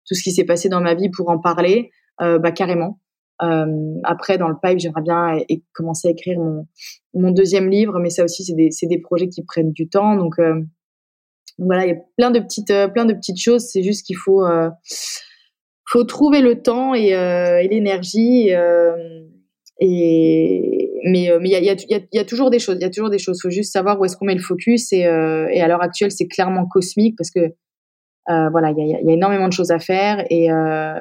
tout ce qui s'est passé dans ma vie pour en parler, euh, bah carrément. Euh, après, dans le pipe, j'aimerais bien commencer à écrire mon, mon, deuxième livre, mais ça aussi, c'est des, des, projets qui prennent du temps. Donc, donc voilà, il y a plein de petites, plein de petites choses. C'est juste qu'il faut, faut trouver le temps et, l'énergie. et, mais euh, mais il y a, y, y a, toujours des choses. Il y a toujours des choses. Faut juste savoir où est-ce qu'on met le focus. Et, euh, à l'heure actuelle, c'est clairement cosmique parce que euh, voilà, il y a, énormément de choses à faire. Et, euh,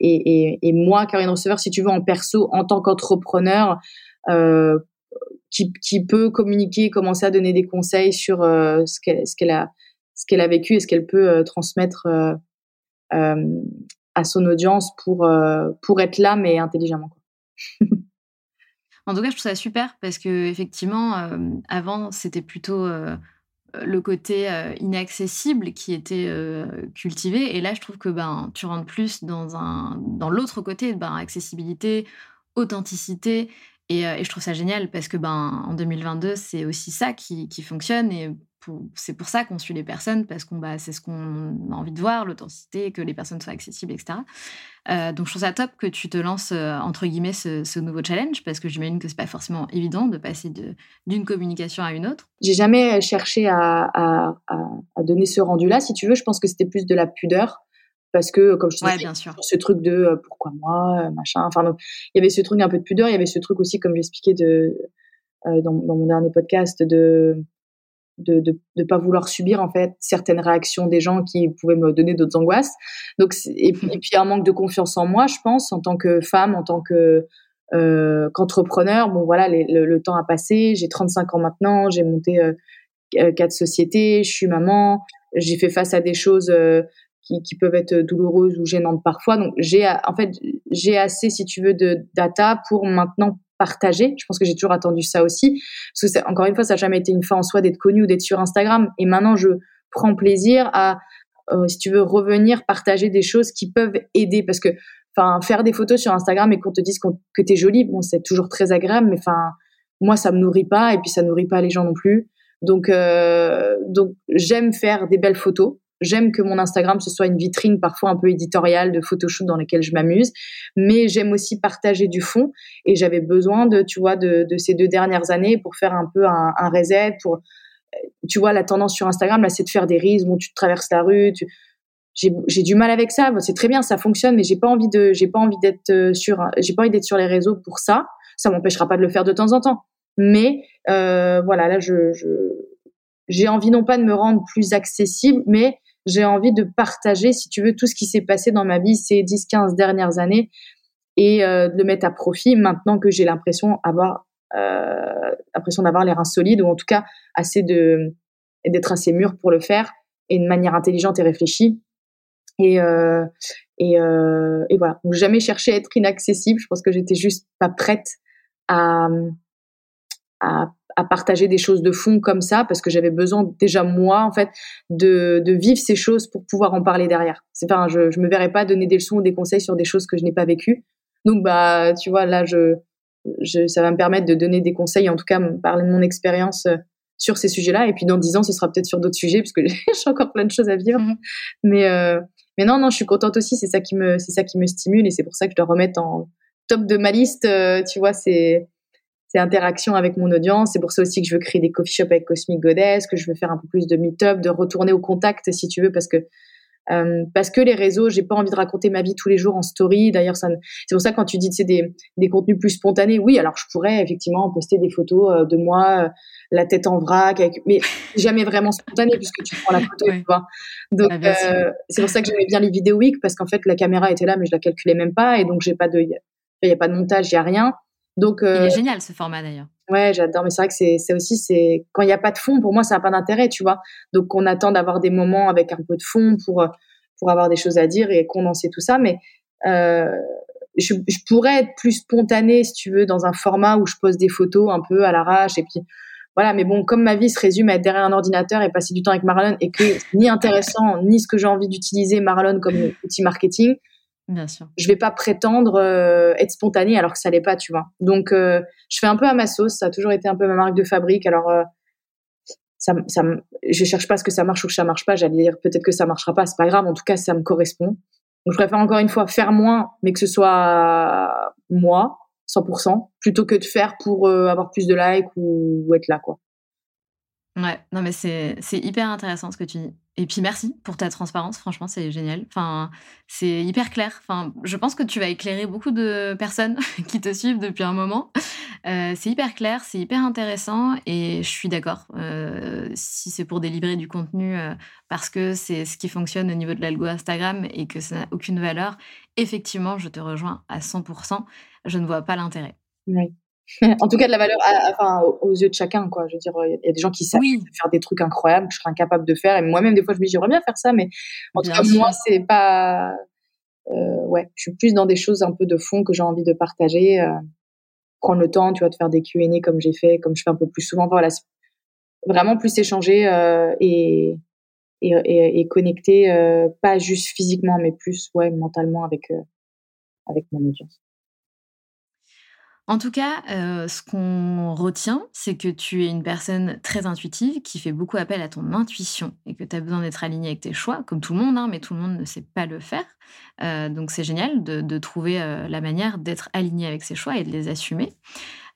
et, moi, Caroline Receveur, si tu veux, en perso, en tant qu'entrepreneur, euh, qui, peut communiquer, commencer à donner des conseils sur euh, ce qu'elle a vécu et ce qu'elle peut transmettre à son audience pour être là, mais intelligemment. [LAUGHS] En tout cas, je trouve ça super parce que effectivement, euh, avant, c'était plutôt euh, le côté euh, inaccessible qui était cultivé, et là, je trouve que ben tu rentres plus dans dans l'autre côté, ben accessibilité, authenticité, et, et, je trouve ça génial parce que ben en 2022, c'est aussi ça qui, qui fonctionne. Et c'est pour ça qu'on suit les personnes, parce qu'on bah, c'est ce qu'on a envie de voir, l'authenticité, que les personnes soient accessibles, etc. Euh, donc je trouve ça top que tu te lances, euh, entre guillemets, ce, nouveau challenge, parce que j'imagine que c'est pas forcément évident de passer d'une communication à une autre. J'ai jamais cherché à, à, à, donner ce rendu-là, si tu veux. Je pense que c'était plus de la pudeur. Parce que, comme je te disais, ce truc de euh, pourquoi moi, machin. Enfin, donc, il y avait ce truc un peu de pudeur. Il y avait ce truc aussi, comme j'expliquais de, dans, dans, mon dernier podcast, de de, de pas vouloir subir en fait certaines réactions des gens qui pouvaient me donner d'autres angoisses. Donc et, et, puis un manque de confiance en moi, je pense, en tant que femme, en tant que euh, qu'entrepreneur. Bon voilà, le, temps a passé. J'ai 35 ans maintenant. J'ai monté euh, quatre sociétés. Je suis maman. J'ai fait face à des choses euh, qui, qui, peuvent être douloureuses ou gênantes parfois. Donc j'ai en fait j'ai assez, si tu veux, de data pour maintenant partager. Je pense que j'ai toujours attendu ça aussi. Parce que encore une fois, ça n'a jamais été une fin en soi d'être connu ou d'être sur Instagram. Et maintenant, je prends plaisir à, euh, si tu veux, revenir partager des choses qui peuvent aider. Parce que, enfin, faire des photos sur Instagram et qu'on te dise que t'es jolie, bon, c'est toujours très agréable, mais enfin, moi, ça me nourrit pas et puis ça nourrit pas les gens non plus. Donc, euh, donc j'aime faire des belles photos. J'aime que mon Instagram ce soit une vitrine parfois un peu éditoriale de photoshoot dans lesquelles je m'amuse, mais j'aime aussi partager du fond. Et j'avais besoin de, tu vois, de, ces deux dernières années pour faire un peu un, reset. Pour, tu vois, la tendance sur Instagram là, c'est de faire des reels où tu traverses la rue. J'ai du mal avec ça. c'est très bien, ça fonctionne, mais j'ai pas envie de, j'ai pas envie d'être euh, sur, j'ai pas envie d'être sur les réseaux pour ça. Ça m'empêchera pas de le faire de temps en temps. Mais euh, voilà, là, je j'ai envie non pas de me rendre plus accessible, mais j'ai envie de partager, si tu veux, tout ce qui s'est passé dans ma vie ces 10-15 dernières années et euh, de le mettre à profit maintenant que j'ai l'impression avoir euh, l'impression d'avoir l'air insolide ou en tout cas assez de d'être assez mûr pour le faire et de manière intelligente et réfléchie. Et euh, et, voilà. Jamais cherché à être inaccessible. Je pense que j'étais juste pas prête à à à partager des choses de fond comme ça parce que j'avais besoin déjà moi en fait de, de vivre ces choses pour pouvoir en parler derrière. C'est enfin je je me verrais pas donner des leçons ou des conseils sur des choses que je n'ai pas vécues. Donc bah tu vois là je je ça va me permettre de donner des conseils en tout cas parler de mon expérience euh, sur ces sujets-là et puis dans dix ans ce sera peut-être sur d'autres sujets parce que [LAUGHS] j'ai encore plein de choses à vivre. Mmh. Mais euh, mais non non je suis contente aussi c'est ça qui me c'est ça qui me stimule et c'est pour ça que je dois remettre en top de ma liste euh, tu vois c'est interaction avec mon audience. C'est pour ça aussi que je veux créer des coffee shops avec Cosmic Goddess, que je veux faire un peu plus de meet-up, de retourner au contact si tu veux, parce que euh, parce que les réseaux, j'ai pas envie de raconter ma vie tous les jours en story. D'ailleurs, ça, c'est pour ça quand tu dis c'est des, des contenus plus spontanés, oui, alors je pourrais effectivement poster des photos euh, de moi, euh, la tête en vrac, avec, mais jamais vraiment spontané puisque tu prends la photo, tu vois. Donc ah, c'est pour ça que j'aimais bien les vidéos week parce qu'en fait la caméra était là, mais je la calculais même pas et donc j'ai pas de, il y a pas de montage, il y a rien. Donc, euh, il est génial ce format d'ailleurs. Ouais, j'adore. Mais c'est vrai que c'est aussi, c'est quand il n'y a pas de fond, pour moi, ça n'a pas d'intérêt, tu vois. Donc, on attend d'avoir des moments avec un peu de fond pour euh, pour avoir des choses à dire et condenser tout ça. Mais euh, je, je, pourrais être plus spontanée, si tu veux, dans un format où je pose des photos un peu à l'arrache et puis voilà. Mais bon, comme ma vie se résume à être derrière un ordinateur et passer du temps avec Marlon et que ni intéressant ni ce que j'ai envie d'utiliser Marlon comme outil marketing, Bien sûr. Je vais pas prétendre euh, être spontanée alors que ça l'est pas, tu vois. Donc, euh, je fais un peu à ma sauce. Ça a toujours été un peu ma marque de fabrique. Alors, euh, ça, ça, je cherche pas ce que ça marche ou que ça marche pas. J'allais dire peut-être que ça marchera pas. C'est pas grave. En tout cas, ça me correspond. Donc, je préfère encore une fois faire moins, mais que ce soit moi, 100%, plutôt que de faire pour avoir plus de likes ou, ou être là, quoi. Ouais, non mais c'est hyper intéressant ce que tu dis. Et puis merci pour ta transparence, franchement c'est génial. Enfin, c'est hyper clair. Enfin, je pense que tu vas éclairer beaucoup de personnes [LAUGHS] qui te suivent depuis un moment. Euh, c'est hyper clair, c'est hyper intéressant et je suis d'accord. Euh, si c'est pour délivrer du contenu euh, parce que c'est ce qui fonctionne au niveau de l'algo Instagram et que ça n'a aucune valeur, effectivement, je te rejoins à 100%. Je ne vois pas l'intérêt. Oui. [LAUGHS] en tout cas de la valeur enfin aux yeux de chacun quoi. Je veux dire il y a des gens qui savent faire des trucs incroyables que je serais incapable de faire. Et moi-même des fois je me dis j'aimerais bien faire ça mais en tout cas moi c'est pas euh, ouais je suis plus dans des choses un peu de fond que j'ai envie de partager euh, prendre le temps tu vois de faire des Q&A comme j'ai fait comme je fais un peu plus souvent. Voilà vraiment plus échanger euh, et, et, et, et connecter euh, pas juste physiquement mais plus ouais mentalement avec euh, avec mon audience en tout cas, euh, ce qu'on retient, c'est que tu es une personne très intuitive qui fait beaucoup appel à ton intuition et que tu as besoin d'être aligné avec tes choix, comme tout le monde, hein, mais tout le monde ne sait pas le faire. Euh, donc c'est génial de, trouver euh, la manière d'être aligné avec ses choix et de les assumer.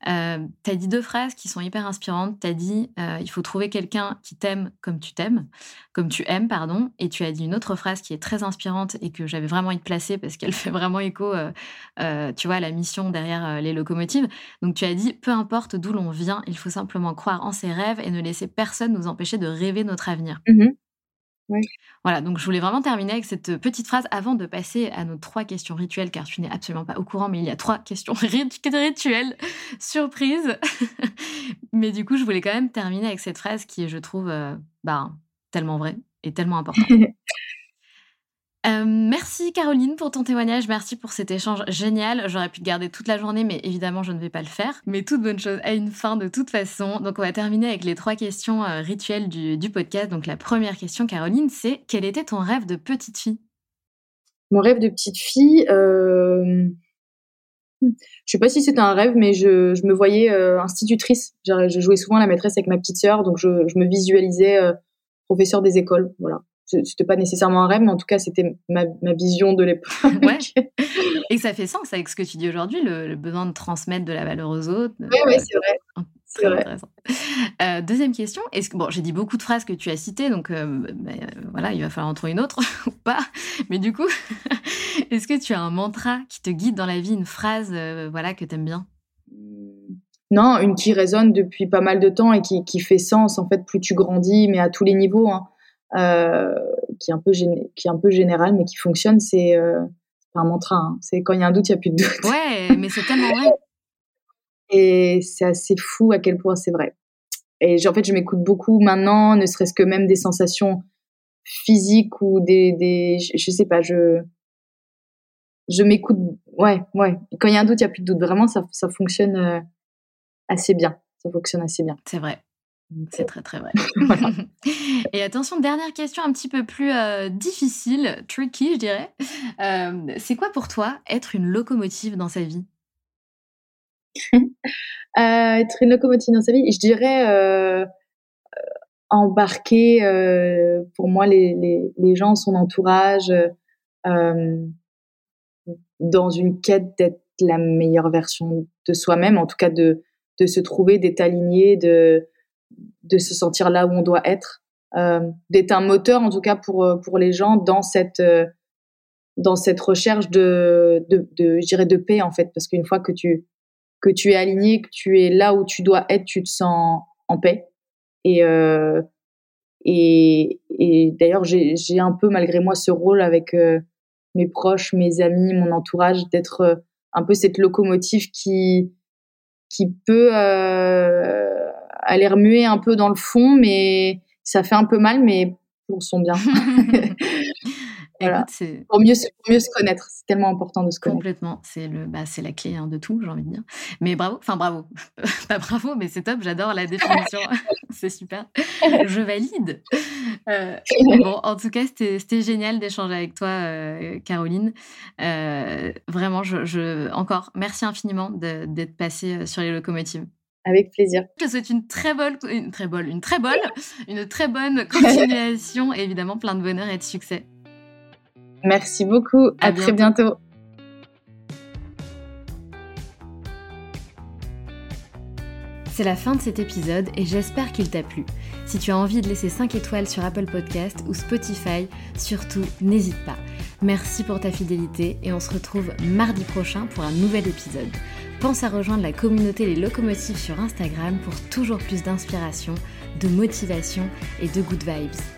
Euh, tu as dit deux phrases qui sont hyper inspirantes. Tu as dit euh, il faut trouver quelqu'un qui t'aime comme tu t'aimes, comme tu aimes, pardon. Et tu as dit une autre phrase qui est très inspirante et que j'avais vraiment envie de placer parce qu'elle [LAUGHS] fait vraiment écho, euh, tu vois, à la mission derrière les locomotives. Donc tu as dit peu importe d'où l'on vient, il faut simplement croire en ses rêves et ne laisser personne nous empêcher de rêver notre avenir. Voilà, donc je voulais vraiment terminer avec cette petite phrase avant de passer à nos trois questions rituelles, car tu n'es absolument pas au courant, mais il y a trois questions [LAUGHS] rituelles surprises. [LAUGHS] mais du coup, je voulais quand même terminer avec cette phrase qui est, je trouve, euh, bah, tellement vraie et tellement importante. [LAUGHS] Euh, merci Caroline pour ton témoignage, merci pour cet échange génial. J'aurais pu te garder toute la journée, mais évidemment je ne vais pas le faire. Mais toute bonne chose a une fin de toute façon. Donc on va terminer avec les trois questions euh, rituelles du, podcast. Donc la première question Caroline, c'est quel était ton rêve de petite fille? Mon rêve de petite fille, euh... je sais pas si c'était un rêve, mais je, me voyais euh, institutrice. Je jouais souvent la maîtresse avec ma petite sœur, donc je, je me visualisais professeur des écoles. Voilà c'était pas nécessairement un rêve, mais en tout cas, c'était ma, vision de l'époque. ouais. [LAUGHS] Et ça fait sens avec ce que tu dis aujourd'hui, le, besoin de transmettre de la valeur aux autres. Oui, ouais, c'est vrai. Oh, c'est vrai. Euh, deuxième question. Est-ce que bon, j'ai dit beaucoup de phrases que tu as citées, donc euh, euh, voilà, il va falloir en trouver une autre [LAUGHS] ou pas. Mais du coup, [LAUGHS] est-ce que tu as un mantra qui te guide dans la vie, une phrase, voilà, que aimes bien? Non, une qui résonne depuis pas mal de temps et qui, qui, fait sens en fait plus tu grandis, mais à tous les niveaux. Hein. Euh, qui est un peu qui est un peu général mais qui fonctionne c'est euh, un mantra hein. c'est quand il y a un doute il y a plus de doute. Ouais mais c'est tellement vrai. [LAUGHS] Et c'est assez fou à quel point c'est vrai. Et en fait je m'écoute beaucoup maintenant ne serait-ce que même des sensations physiques ou des, des je, sais pas je je m'écoute ouais ouais. Quand il y a un doute il y a plus de doute. Vraiment ça ça fonctionne euh, assez bien. Ça fonctionne assez bien. C'est vrai c'est très très vrai. [LAUGHS] [LAUGHS] Et attention, dernière question un petit peu plus euh, difficile, tricky je dirais. Euh, c'est quoi pour toi être une locomotive dans sa vie? [LAUGHS] Euh, Être une locomotive dans sa vie, je dirais embarquer pour moi les, les, les, gens, son entourage, dans une quête d'être la meilleure version de soi-même, en tout cas de, de se trouver, d'être aligné, de de se sentir là où on doit être, euh, d'être un moteur en tout cas pour euh, pour les gens dans cette euh, dans cette recherche de de, de je dirais de paix en fait. Parce qu'une fois que tu que tu es aligné, que tu es là où tu dois être, tu te sens en paix. Et euh, et, et d'ailleurs j'ai un peu malgré moi ce rôle avec mes proches, mes amis, mon entourage d'être un peu cette locomotive qui qui peut euh, aller remuer un peu dans le fond, mais ça fait un peu mal, mais pour son bien. [LAUGHS] pour, mieux, mieux se connaître, c'est tellement important de se connaître. Complètement, c'est le, bah, c'est la clé hein, de tout, j'ai envie de dire. Mais bravo, enfin bravo, [LAUGHS] pas bravo, mais c'est top, j'adore la définition, [LAUGHS] c'est super. Je valide. Euh, bon, en tout cas, c'était génial d'échanger avec toi, euh, Caroline. Euh, vraiment, je, je, encore, merci infiniment d'être passée sur les locomotives. Avec plaisir. Je te souhaite une très bonne, une très bonne, une très bonne, une très bonne continuation et évidemment plein de bonheur et de succès. Merci beaucoup. À, très bientôt. C'est la fin de cet épisode et j'espère qu'il t'a plu. Si tu as envie de laisser 5 étoiles sur Apple Podcast ou Spotify, surtout n'hésite pas. Merci pour ta fidélité et on se retrouve mardi prochain pour un nouvel épisode. Pense à rejoindre la communauté Les Locomotives sur Instagram pour toujours plus d'inspiration, de motivation et de good vibes.